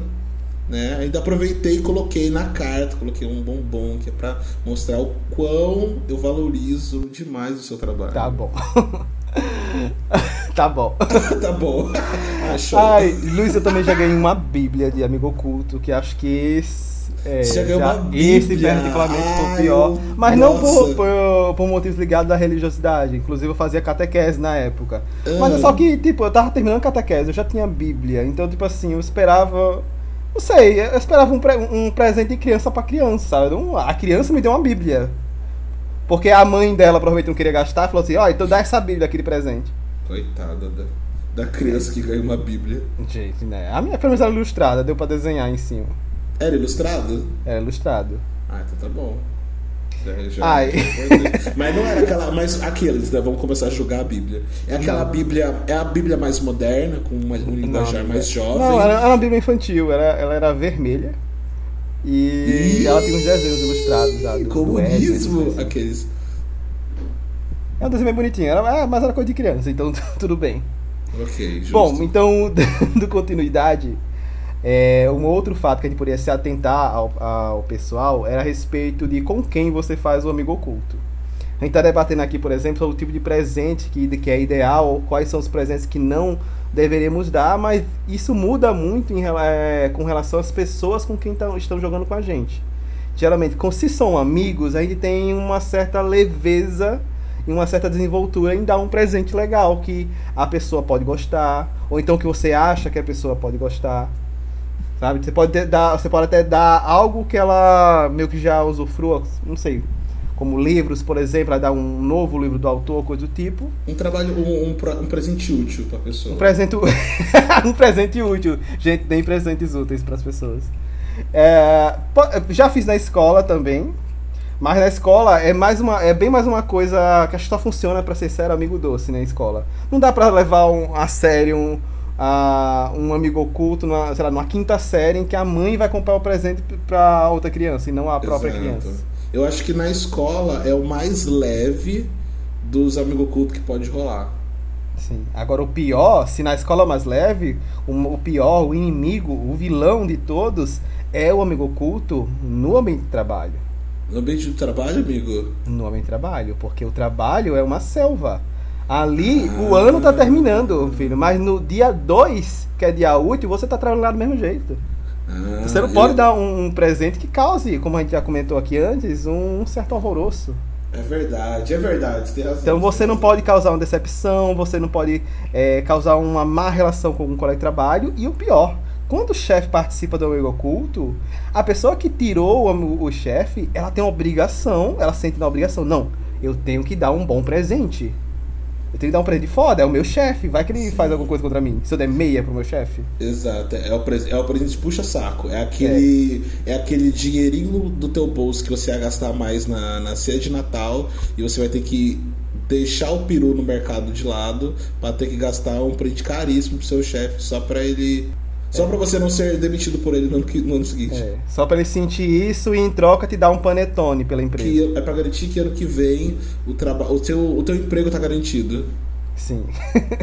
né? Ainda aproveitei e coloquei na carta, coloquei um bombom que é pra mostrar o quão eu valorizo demais o seu trabalho. Tá bom. tá bom. tá bom. Ah, show. Ai, Luiz, eu também já ganhei uma bíblia de amigo oculto, que acho que esse, é, já ganhou já- uma esse Bíblia? particularmente foi o Ai, pior. eu- Mas não por, nossa. por, por motivos ligados à religiosidade. Inclusive eu fazia catequese na época. Ah. Mas é só que, tipo, eu tava terminando catequese, eu já tinha bíblia. Então, tipo assim, eu esperava. Não sei, eu esperava um, pre- um presente de criança pra criança, sabe? Não- A criança me deu uma bíblia. Porque a mãe dela provavelmente não queria gastar, falou assim, ó, então dá essa bíblia aqui de presente. Coitada da, da criança que ganhou uma bíblia. Gente, né? A minha pelo menos era ilustrada, deu pra desenhar em cima. Era ilustrado? Era ilustrado. Ah, então tá bom. Já, já- Ai. mas não era aquela. Mas aqueles, né? Vamos começar a julgar a Bíblia. É aquela Bíblia. É a Bíblia mais moderna, com uma, um linguajar mais jovem. Não, era, era uma Bíblia infantil, era, ela era vermelha. E Ih, ela tem uns desenhos ilustrados do Comunismo! Éden. Aqueles. É um desenho bem bonitinho, era, é, mas era coisa de criança, então tudo bem. Ok, justo. Bom, então, dando continuidade, é, um outro fato que a gente poderia se atentar ao, ao pessoal era a respeito de com quem você faz o amigo oculto. A gente está debatendo aqui, por exemplo, sobre o tipo de presente que, que é ideal, ou quais são os presentes que não deveríamos dar, mas isso muda muito em é, com relação às pessoas com quem tão- estão jogando com a gente. Geralmente, com, se são amigos, a gente tem uma certa leveza e uma certa desenvoltura em dar um presente legal que a pessoa pode gostar, ou então que você acha que a pessoa pode gostar. Sabe? Você pode, dar, você pode até dar algo que ela meio que já usufrua, não sei, como livros, por exemplo, ela dá um novo livro do autor, coisa do tipo. Um trabalho, um, um, um presente útil pra pessoa. Um presente, um presente útil. Gente, deem presentes úteis para as pessoas. É, já fiz na escola também. Mas na escola é mais uma, é bem mais uma coisa que acho que só funciona para ser sério amigo doce na escola. Não dá para levar um, a sério um, a- um amigo oculto, numa, sei lá, numa quinta série em que a mãe vai comprar o presente para outra criança e não a própria Exato. criança. Eu acho que na escola é o mais leve dos amigos ocultos que pode rolar. Sim. Agora o pior, se na escola mais leve, o, o pior, o inimigo, o vilão de todos é o amigo oculto no ambiente de trabalho. No ambiente do trabalho, amigo, No ambiente de trabalho, porque o trabalho é uma selva. Ali o ano tá terminando, filho, mas no dia 2, que é dia útil, você tá trabalhando do mesmo jeito. Ah, Você não pode eu- dar um, um presente que cause, como a gente já comentou aqui antes, um certo alvoroço. É verdade, é verdade, razão. Então você não pode causar uma decepção, você não pode é, causar uma má relação com um colega de trabalho. E o pior, quando o chefe participa do amigo oculto, a pessoa que tirou o, o chefe, ela tem uma obrigação, ela sente na obrigação, não, eu tenho que dar um bom presente. Eu tenho que dar um presente foda, é o meu chefe, vai que ele faz alguma coisa contra mim. Se eu der meia pro meu chefe. Exato, é o, pres- é o presente puxa-saco. É aquele, é. aquele dinheirinho do teu bolso que você ia gastar mais na, na ceia de Natal e você vai ter que deixar o peru no mercado de lado pra ter que gastar um presente caríssimo pro seu chefe só pra ele Só pra você não ser demitido por ele no ano, no ano seguinte. É, só pra ele sentir isso e em troca te dar um panetone pela empresa. Que é pra garantir que ano que vem o, traba o, teu, o teu emprego tá garantido. Sim.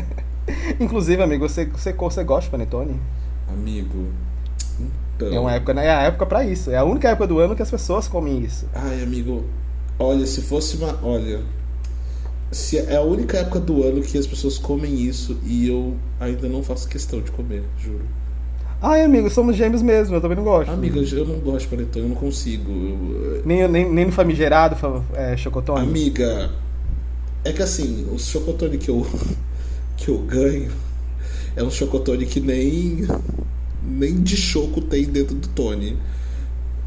Inclusive, amigo, você, você, você gosta de panetone? Amigo. Então. É uma época, né? É a época pra isso. É a única época do ano que as pessoas comem isso. Ai, amigo. Olha, se fosse uma. Olha. Se é a única época do ano que as pessoas comem isso e eu ainda não faço questão de comer, juro. Ai, amigo, somos gêmeos mesmo, eu também não gosto. Amiga, eu não gosto de panetone, eu não consigo. Eu- Nem, nem, nem no famigerado fa- é, chocotone? Amiga, é que assim, o chocotone que eu, que eu ganho é um chocotone que nem, nem de choco tem dentro do Tony.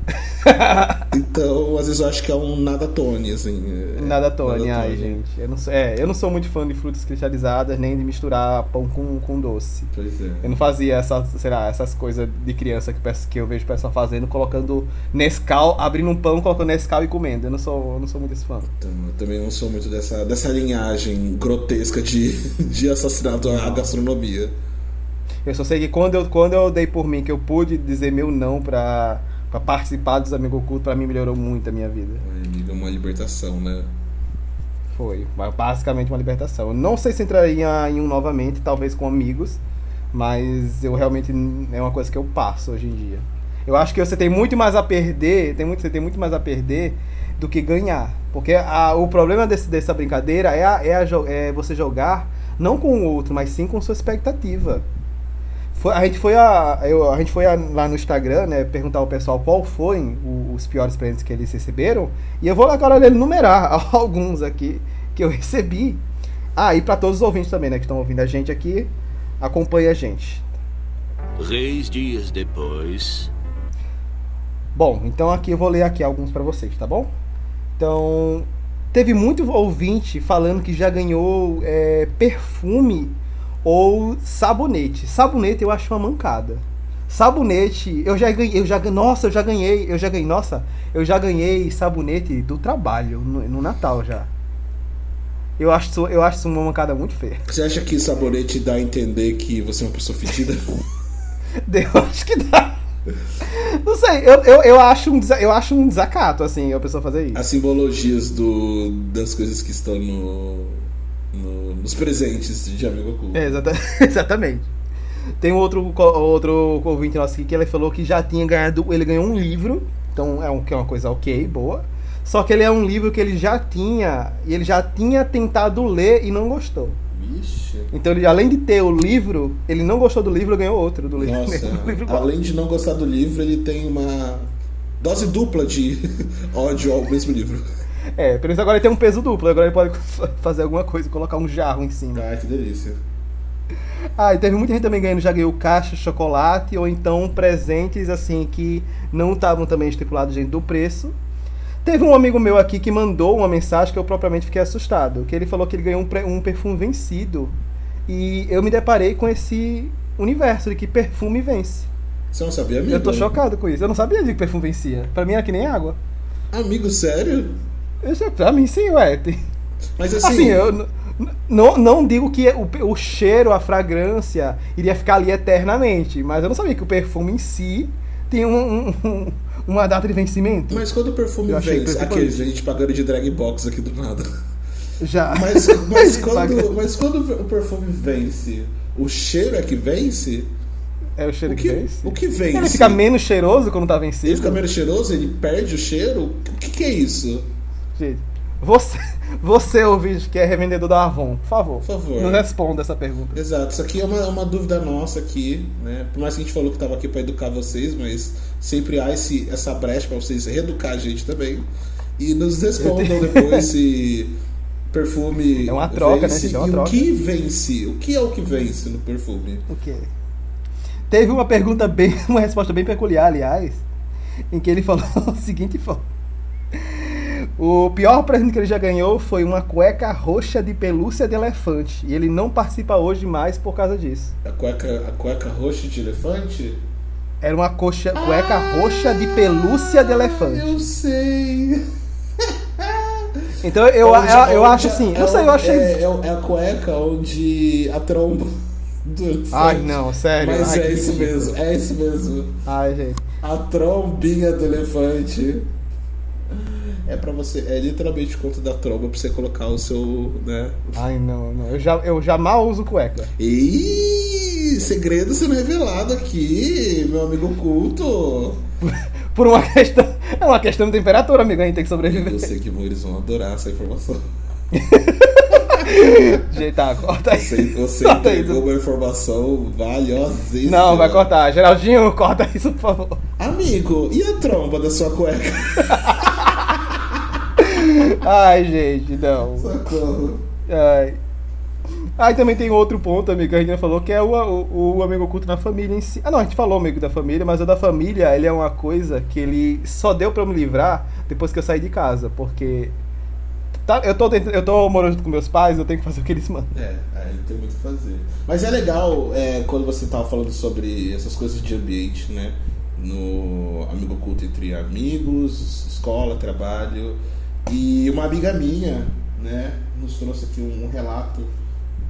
Então, às vezes eu acho que é um nada Tony, assim. é- Nada Tony, ai, gente. Eu não, sou, é, eu não sou muito fã de frutas cristalizadas, nem de misturar pão com, com doce. Pois é. Eu não fazia essas, sei lá, essas coisas de criança que, peço- que eu vejo o pessoal fazendo, colocando Nescau, abrindo um pão, colocando Nescau e comendo. Eu não sou, eu não sou muito esse fã. Então, eu também não sou muito dessa, dessa linhagem grotesca de, de assassinato à gastronomia. Eu só sei que quando eu, quando eu dei por mim, que eu pude dizer meu não pra, pra participar dos Amigos Ocultos, pra mim melhorou muito a minha vida. Amiga, uma libertação, né? Foi, basicamente uma libertação. Não sei se entraria em um novamente, talvez com amigos, mas eu realmente é uma coisa que eu passo hoje em dia. Eu acho que você tem muito mais a perder, tem muito, você tem muito mais a perder do que ganhar. Porque a- o problema desse- dessa brincadeira é, a- é, a é você jogar não com o outro, mas sim com sua expectativa. Foi- a gente foi, a, eu- a gente foi a- lá no Instagram, né, perguntar ao pessoal qual foi o- os piores presentes que eles receberam. E eu vou agora enumerar alguns aqui que eu recebi. Ah, e para todos os ouvintes também, né, que estão ouvindo a gente aqui, acompanhe a gente. Três dias depois. Bom, então aqui eu vou ler aqui alguns para vocês, tá bom? Então, teve muito ouvinte falando que já ganhou é, perfume ou sabonete. Sabonete eu acho uma mancada. Sabonete, eu já ganhei, eu já nossa, eu já ganhei, eu já ganhei, nossa, eu já ganhei sabonete do trabalho no, no Natal já. Eu acho, isso- eu acho uma mancada muito feia. Você acha que sabonete dá a entender que você é uma pessoa fedida? Eu acho que dá. Não sei, eu, eu, eu, acho um, eu acho um desacato, assim, a pessoa fazer isso. As simbologias do, das coisas que estão no, no- nos presentes de amigo oculto. É, exata- exatamente. Tem um outro, outro ouvinte nosso aqui que ele falou que já tinha ganhado. Ele ganhou um livro, então é, um, que é uma coisa ok, boa. Só que ele é um livro que ele já tinha. E ele já tinha tentado ler e não gostou. Vixe. Então, ele, além de ter o livro, ele não gostou do livro e ganhou outro do livro. Nossa, do livro além de não gostar do livro, ele tem uma dose dupla de ódio ao mesmo livro. É, pelo menos agora ele tem um peso duplo. Agora ele pode fazer alguma coisa colocar um jarro em cima. Ai, que delícia. Ah, e teve muita gente também ganhando, já ganhou caixa, chocolate, ou então presentes assim que não estavam também estipulados dentro do preço. Teve um amigo meu aqui que mandou uma mensagem que eu propriamente fiquei assustado, que ele falou que ele ganhou um, um perfume vencido. E eu me deparei com esse universo de que perfume vence. Você não sabia, amigo? Eu tô chocado com isso. Eu não sabia de que perfume vencia. Pra mim era que nem água. Amigo, sério? Eu já, pra mim sim, ué. Tem- Mas assim, Assim, eu não, não digo que o, o cheiro, a fragrância iria ficar ali eternamente, mas eu não sabia que o perfume em si tem um- um- um- uma data de vencimento. mas quando o perfume Eu vence, aqueles a gente pagando de drag box aqui do nada. Já. Mas, mas, quando, mas quando o perfume vence, o cheiro é que vence? É o cheiro O que, que, vence. o que vence? Ele fica menos cheiroso quando tá vencido. Ele fica menos cheiroso, ele perde o cheiro? O que, que é isso? Gente, você, você ouvinte que é revendedor da Avon, por favor, Por favor. não responda essa pergunta. Exato, isso aqui é uma, uma dúvida nossa aqui, né? Por mais que a gente falou que estava aqui para educar vocês, mas sempre há esse, essa brecha para vocês reeducar a gente também. E nos respondam depois se perfume É uma troca, né, vence gente? É uma e troca. o que vence? O que é o que vence no perfume? O quê? Teve uma pergunta bem, uma resposta bem peculiar, aliás, em que ele falou o seguinte forma. O pior presente que ele já ganhou foi uma cueca roxa de pelúcia de elefante. E ele não participa hoje mais por causa disso. A cueca, a cueca roxa de elefante? Era uma coxa, cueca roxa de pelúcia de elefante. Eu sei. Então eu, Onde- eu, eu onde acho assim, é não sei, eu achei. É, é é a cueca onde a tromba do elefante. Ai, não, sério. Mas Ai, é isso mesmo, é isso mesmo. Ai, gente. A trombinha do elefante. É pra você, é literalmente o conto da tromba pra você colocar o seu, né? Ai, não, não. Eu já, eu já mal uso cueca. Ih, segredo sendo revelado aqui, meu amigo culto. Por uma questão. É uma questão de temperatura, amigo. A gente tem que sobreviver. Eu sei que eles vão adorar essa informação. Gente, tá, corta aí. Você, você Corta entregou isso. uma informação valiosíssima. Não, vai cortar. Geraldinho, corta isso, por favor. Amigo, e a tromba da sua cueca? Ai, gente, não. Socorro. Ai. Aí também tem outro ponto, amigo, que a gente já falou, que é o, o, o amigo oculto na família em si. Ah, não, a gente falou amigo da família, mas o da família, ele é uma coisa que ele só deu pra eu me livrar depois que eu saí de casa, porque tá, eu, tô dentro, eu tô morando junto com meus pais, eu tenho que fazer o que eles mandam. É, aí tem muito o que fazer. Mas é legal é, quando você tava falando sobre essas coisas de ambiente, né? No amigo oculto entre amigos, escola, trabalho. E uma amiga minha, né, nos trouxe aqui um, relato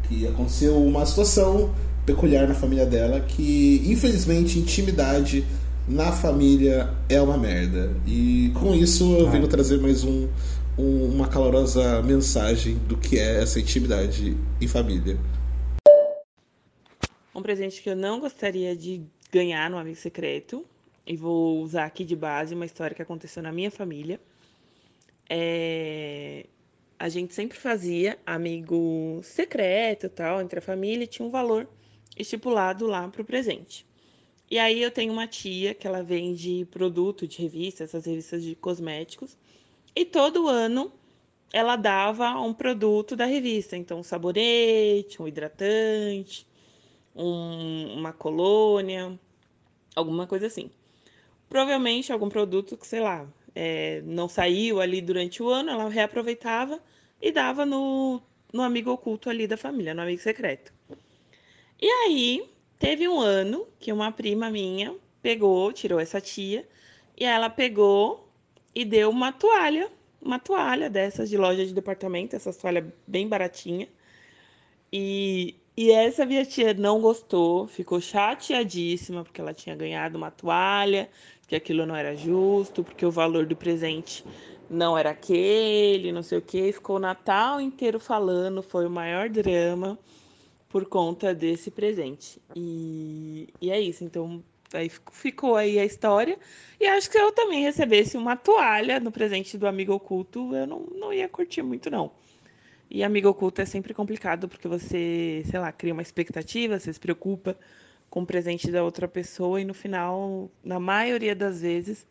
que aconteceu uma situação peculiar na família dela que, infelizmente, intimidade na família é uma merda. E com isso eu venho trazer mais um, um- uma calorosa mensagem do que é essa intimidade em família. Um presente que eu não gostaria de ganhar no Amigo Secreto, e vou usar aqui de base uma história que aconteceu na minha família. É, A gente sempre fazia amigo secreto tal, entre a família, e tinha um valor estipulado lá para o presente. E aí eu tenho uma tia que ela vende produto de revista, essas revistas de cosméticos, e todo ano ela dava um produto da revista, então um sabonete, um hidratante, um- uma colônia, alguma coisa assim. Provavelmente algum produto que, sei lá, é, não saiu ali durante o ano, ela reaproveitava e dava no, no amigo oculto ali da família, no amigo secreto. E aí, teve um ano que uma prima minha pegou, tirou essa tia, e ela pegou e deu uma toalha, uma toalha dessas de loja de departamento, essas toalhas bem baratinha. E, e essa minha tia não gostou, ficou chateadíssima porque ela tinha ganhado uma toalha, que aquilo não era justo, porque o valor do presente não era aquele, não sei o que. Ficou o Natal inteiro falando, foi o maior drama por conta desse presente. E, e é isso, então aí fic- ficou aí a história. E acho que se eu também recebesse uma toalha no presente do amigo oculto, eu não, não ia curtir muito, não. E amigo oculto é sempre complicado porque você, sei lá, cria uma expectativa, você se preocupa com o presente da outra pessoa e no final, na maioria das vezes,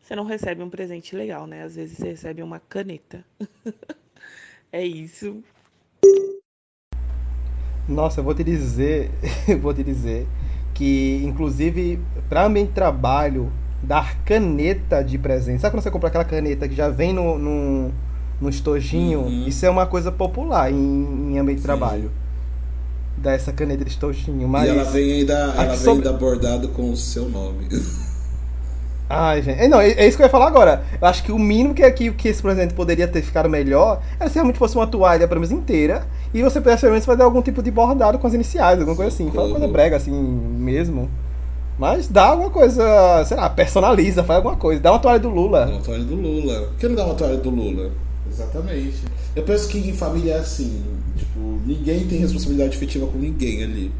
você não recebe um presente legal, né? Às vezes você recebe uma caneta. é isso. Nossa, eu vou te dizer, eu vou te dizer que, inclusive, para de trabalho, dar caneta de presente. Sabe quando você compra aquela caneta que já vem no, no, no estojinho? Uhum. Isso é uma coisa popular em, em ambiente de trabalho. Dar essa caneta de estojinho. Mas... E ela vem ainda, ela vem sobre- ainda bordado com o seu nome. Ai, gente. É, Não, é é isso que eu ia falar agora. Eu acho que o mínimo que, aqui, que esse presente poderia ter ficado melhor era se realmente fosse uma toalha pra mesa inteira e você pudesse pelo menos fazer algum tipo de bordado com as iniciais, alguma coisa assim. Faz uma coisa brega assim mesmo. Mas dá alguma coisa, sei lá, personaliza, faz alguma coisa. Dá uma toalha do Lula. Uma toalha do Lula. Por que não dá uma toalha do Lula? Exatamente. Eu penso que em família é assim, tipo, ninguém tem responsabilidade efetiva com ninguém ali,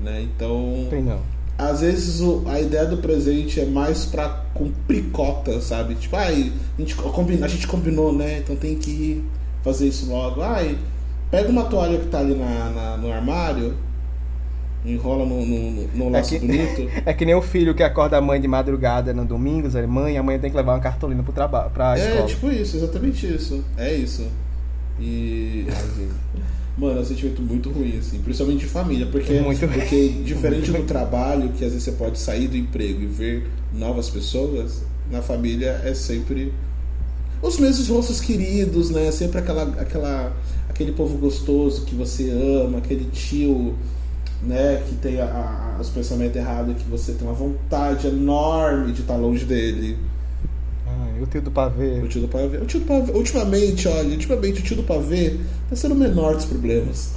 né? Então, Tem não. às vezes o- a ideia do presente é mais pra cumprir cota, sabe? Tipo, ai, a gente, a gente combinou, né? Então tem que fazer isso logo. Ai, pega uma toalha que tá ali na, na- no armário, enrola no, no, no- no laço que- bonito. É que nem o filho que acorda a mãe de madrugada no domingo, Zé, mãe, amanhã tem que levar uma cartolina pro trabalho, pra É, escola. tipo isso, exatamente isso. É isso. E. Mano, é um sentimento muito ruim, assim, principalmente de família, porque, Muito porque diferente do trabalho, que às vezes você pode sair do emprego e ver novas pessoas, na família é sempre os mesmos rostos queridos, né? Sempre aquela, aquela, aquele povo gostoso que você ama, aquele tio, né, que tem a- a- os pensamentos errados, que você tem uma vontade enorme de estar longe dele. Ai, o tio do pavê. O tio do pavê. O tio do pavê. Ultimamente, olha, ultimamente o tio do pavê tá sendo o menor dos problemas.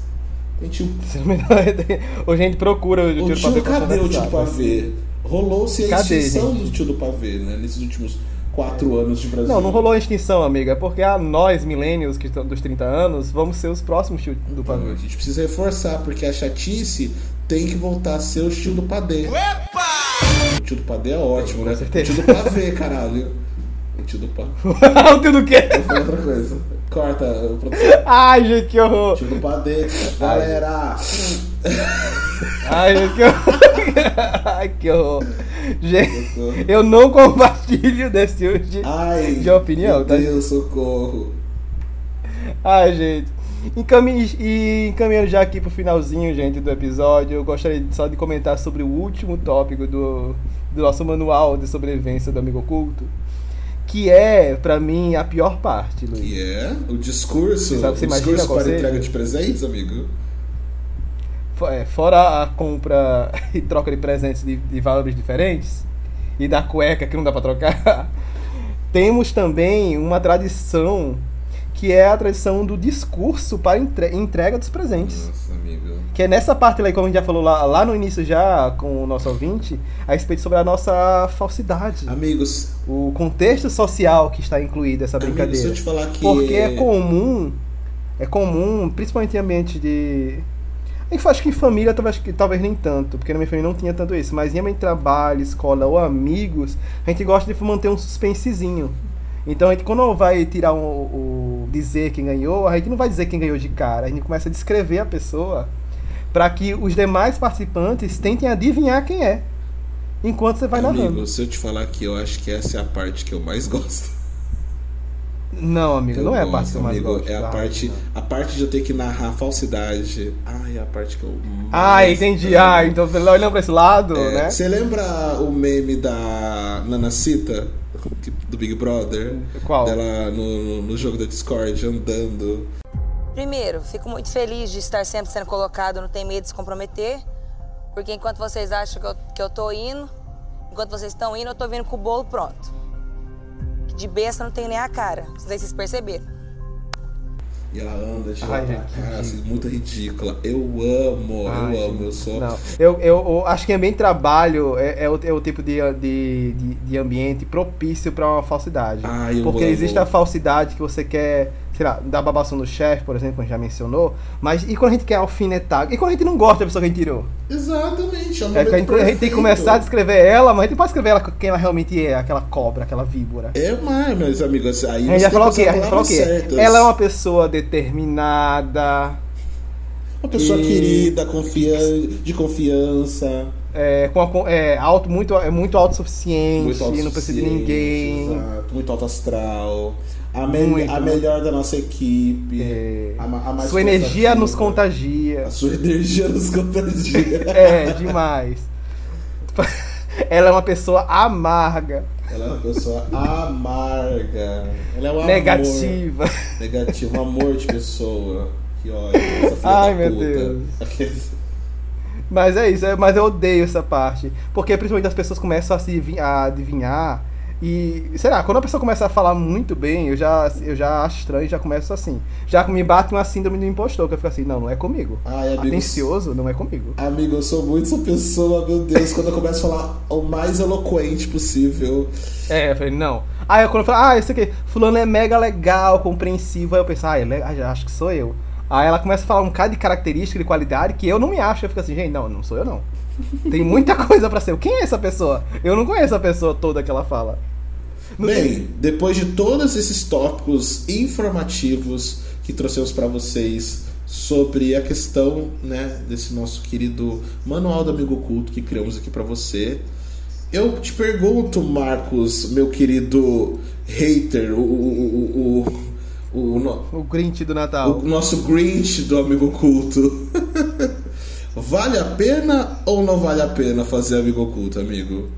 Tem tio. Hoje a gente procura o tio, O do pavê tio, cadê o tio do pavê? Rolou-se a extinção do tio do pavê, né? Nesses últimos quatro anos de Brasil. Não, não rolou a extinção, amiga. É porque a nós, millennials, que estão dos 30 anos, vamos ser os próximos tio do Então, pavê. a gente precisa reforçar, porque a chatice tem que voltar a ser o tio do padê. O tio do padê é ótimo, né? O certeza. tio do pavê, caralho. O tio do pavê. o tio do quê? Vou falar outra coisa. Corta, produção. Ai, gente, que horror. Tio do padê. Galera! Ai, gente, que horror. Ai, que horror. Gente, eu não compartilho desse tipo de, Ai, de opinião, meu tá? Deus, socorro. Ai, gente. Encami- E encaminhando já aqui pro finalzinho, gente, do episódio, eu gostaria só de comentar sobre o último tópico do, do nosso manual de sobrevivência do Amigo Oculto, que é, pra mim, a pior parte, Luiz. E é o discurso, Você sabe- o discurso para seja? entrega de presentes, amigo. É, Fora a compra e troca de presentes de, de valores diferentes, e da cueca que não dá pra trocar, temos também uma tradição que é a tradição do discurso para entre- entrega dos presentes. Nossa, amigo. Que é nessa parte aí, como a gente já falou lá, lá no início já com o nosso ouvinte, a respeito sobre a nossa falsidade. Amigos, O contexto social que está incluído essa amigos, brincadeira. se eu te falar que. Porque é comum, é comum, principalmente em ambiente de. Eu acho que em família talvez, talvez nem tanto, porque na minha família não tinha tanto isso, mas em trabalho, escola ou amigos, a gente gosta de manter um suspensezinho. Então a gente quando vai tirar o, o dizer quem ganhou, a gente não vai dizer quem ganhou de cara, a gente começa a descrever a pessoa para que os demais participantes tentem adivinhar quem é. Enquanto você vai narrando. Amigo, se eu te falar que eu acho que essa é a parte que eu mais gosto. Não, amigo, Eu não é a parte que eu mais amigo, gosto. É a Ah, parte, a parte de eu ter que narrar falsidade. Ai, é a parte que eu Ah, entendi. amo. Ah, então olhando pra esse lado, É, né? Você lembra o meme da Nanacita, do Big Brother? Qual? Dela no, no jogo da Discord, andando. Primeiro, fico muito feliz de estar sempre sendo colocado, não tem medo de se comprometer, porque enquanto vocês acham que eu, que eu tô indo, enquanto vocês estão indo, eu tô vindo com o bolo pronto. De besta não tem nem a cara, não sei se vocês perceberam. E ela anda de lá Ai, gente, cá, assim, muito ridícula. Eu amo, Ai, eu amo, eu sou. Não, eu, eu, eu acho que ambiente de trabalho é, é, o, é o tipo de, de, de, de ambiente propício para uma falsidade. Eu Porque amo. existe a falsidade que você quer, sei lá, dar babação no chefe, por exemplo, como a gente já mencionou, mas e quando a gente quer alfinetar? E quando a gente não gosta da pessoa que a gente tirou? Exatamente, é um É a, gente, a gente tem que começar a descrever ela, mas a gente pode escrever ela quem ela realmente é, aquela cobra, aquela víbora. É, mas, meus amigos, aí A gente já falou o quê? A gente falou o quê? Ela é uma pessoa determinada, Uma pessoa E- querida, confia... de confiança. é, com a, é, auto, muito, é muito autossuficiente, Muito não precisa de autossuficiente, ninguém. Exato, muito alto astral. A, me- a melhor da nossa equipe. É, a, a sua energia nos contagia. A sua energia nos contagia. É, demais. Ela é uma pessoa amarga, Ela é uma pessoa amarga. Ela é um negativa. amor. Negativa, um amor de pessoa. Que filha Ai, meu puta. Deus. Mas é isso, é- mas eu odeio essa parte. Porque principalmente as pessoas começam a se a adivinhar. E, sei lá, quando a pessoa começa a falar muito bem, eu já, eu já acho estranho e já começo assim. Já me bate uma síndrome do impostor, que eu fico assim, não, não é comigo. Ai, amigos. Atencioso, não é comigo. Amigo, eu sou muito essa pessoa, meu Deus, quando eu começo a falar o mais eloquente possível. É, eu falei, não. Aí quando eu falo, ah, isso aqui, fulano é mega legal, compreensivo, aí eu penso, ah, ele é- acho que sou eu. Aí ela começa a falar um bocado de característica, de qualidade, que eu não me acho. Eu fico assim, gente, não, não sou eu não. Tem muita coisa pra ser. Quem é essa pessoa? Eu não conheço a pessoa toda que ela fala. Não Bem, tem- depois de todos esses tópicos informativos que trouxemos para vocês sobre a questão, né, desse nosso querido manual do amigo oculto que criamos aqui para você, eu te pergunto, Marcos, meu querido hater, o, o, o, o, o, O Grinch do Natal. o nosso Grinch do amigo oculto. vale a pena ou não vale a pena fazer amigo oculto, amigo?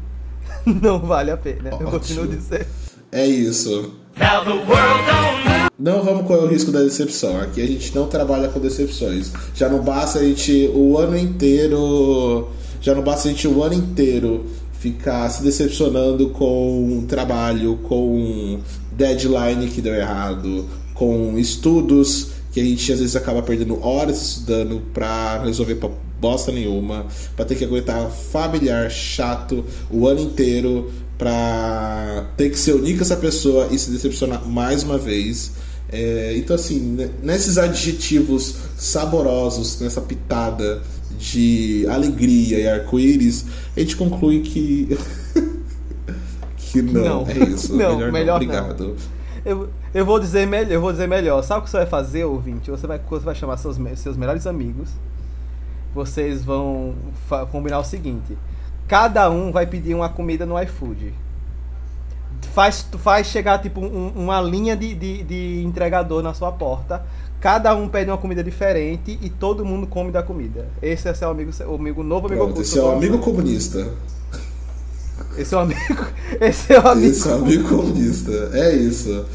Não vale a pena. Eu Ótimo. continuo dizendo. É isso. Não vamos correr o risco da decepção. Aqui a gente não trabalha com decepções. Já não basta a gente o ano inteiro. Já não basta a gente o ano inteiro ficar se decepcionando com trabalho, com deadline que deu errado, com estudos que a gente às vezes acaba perdendo horas estudando pra resolver bosta nenhuma, pra ter que aguentar familiar chato o ano inteiro, pra ter que ser unir com essa pessoa e se decepcionar mais uma vez. É, então, assim, nesses adjetivos saborosos, nessa pitada de alegria e arco-íris, a gente conclui que. que não, Não. é isso. Não, melhor, melhor não. não. Obrigado. Eu, eu vou dizer melhor, eu vou dizer melhor. Sabe o que você vai fazer, ouvinte? Você vai, você vai chamar seus, seus melhores amigos. Vocês vão combinar o seguinte: cada um vai pedir uma comida no iFood. Faz, faz chegar tipo um- uma linha de, de, de entregador na sua porta. Cada um pede uma comida diferente e todo mundo come da comida. Esse é seu amigo, seu amigo novo amigo Pronto, esse é o amigo comunista. Esse é o amigo. Esse é o amigo. Esse é o amigo comunista. É isso.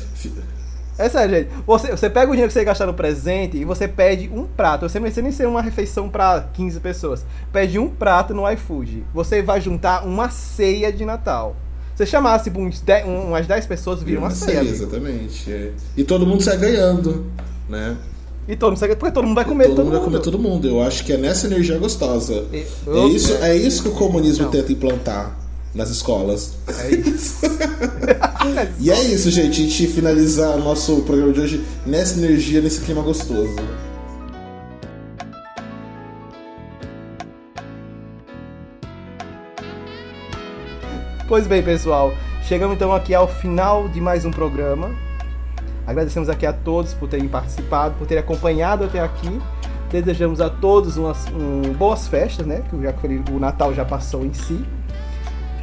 É sério, gente. Você, você pega o dinheiro que você gastar no presente e você pede um prato. Você não precisa nem ser uma refeição para 15 pessoas. Pede um prato no iFood. Você vai juntar uma ceia de Natal. Você chamasse tipo, uns 10 um- umas 10 pessoas, vira uma ceia. amigo. exatamente. é. E todo mundo sai ganhando, né? E todo mundo, porque todo mundo vai comer todo, mundo vai comer todo mundo. Eu acho que é nessa energia gostosa. E- É isso, é isso que o comunismo Não. tenta implantar nas escolas. É isso. E é isso, gente. A gente finaliza nosso programa de hoje nessa energia, nesse clima gostoso. Pois bem, pessoal, chegamos então aqui ao final de mais um programa. Agradecemos aqui a todos por terem participado, por terem acompanhado até aqui. Desejamos a todos umas um, boas festas, né? Que já o Natal já passou em si.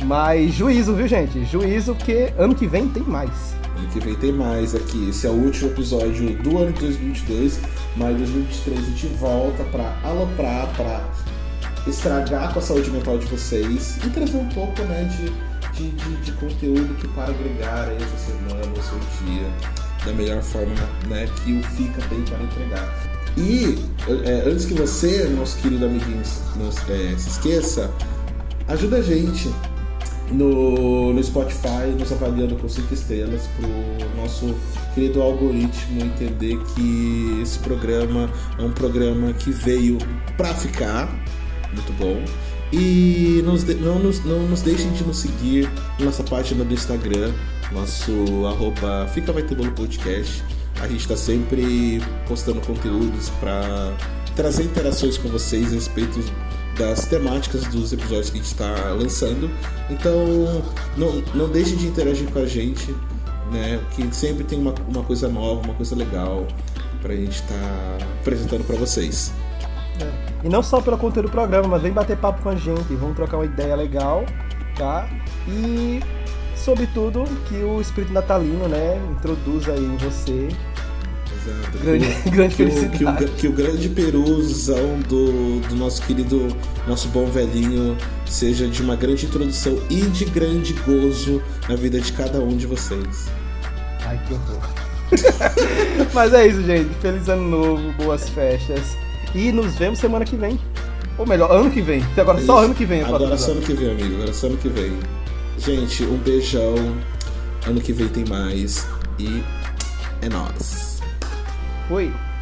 Mas juízo, viu, gente? Juízo que ano que vem tem mais. Ano que vem tem mais aqui. Esse é o último episódio do ano de 2022. Mas em 2023 a gente volta pra aloprar, pra estragar com a saúde mental de vocês e trazer um pouco né, de, de, de, de conteúdo que para agregar aí essa semana, o seu dia, da melhor forma né, que o FICA tem para entregar. E é, antes que você, nosso querido amiguinho, não, é, se esqueça, ajuda a gente no, no Spotify, nos avaliando com 5 estrelas pro nosso querido algoritmo entender que esse programa é um programa que veio pra ficar, muito bom. E nos de- não, nos, não nos deixem de nos seguir na nossa página do Instagram, nosso arroba Fica Vai Ter Bolo Podcast. A gente está sempre postando conteúdos para trazer interações com vocês a respeito das temáticas dos episódios que a gente está lançando. Então, não, não deixe de interagir com a gente, né? Que sempre tem uma, uma coisa nova, uma coisa legal pra gente estar apresentando para vocês. E não só pelo conteúdo do programa, mas vem bater papo com a gente, vamos trocar uma ideia legal, tá? E sobretudo que o espírito natalino, né, introduza aí em você Exato. grande, Que o- grande que o, que, felicidade. o, que o grande peruzão do, do nosso querido, nosso bom velhinho, seja de uma grande introdução e de grande gozo na vida de cada um de vocês. Ai, que horror. Mas é isso, gente. Feliz ano novo, boas festas. E nos vemos semana que vem. Ou melhor, ano que vem. Agora só ano que vem. é Agora só ano que vem, amigo. Agora só ano que vem. Gente, um beijão. Ano que vem tem mais. E é nóis. Fui.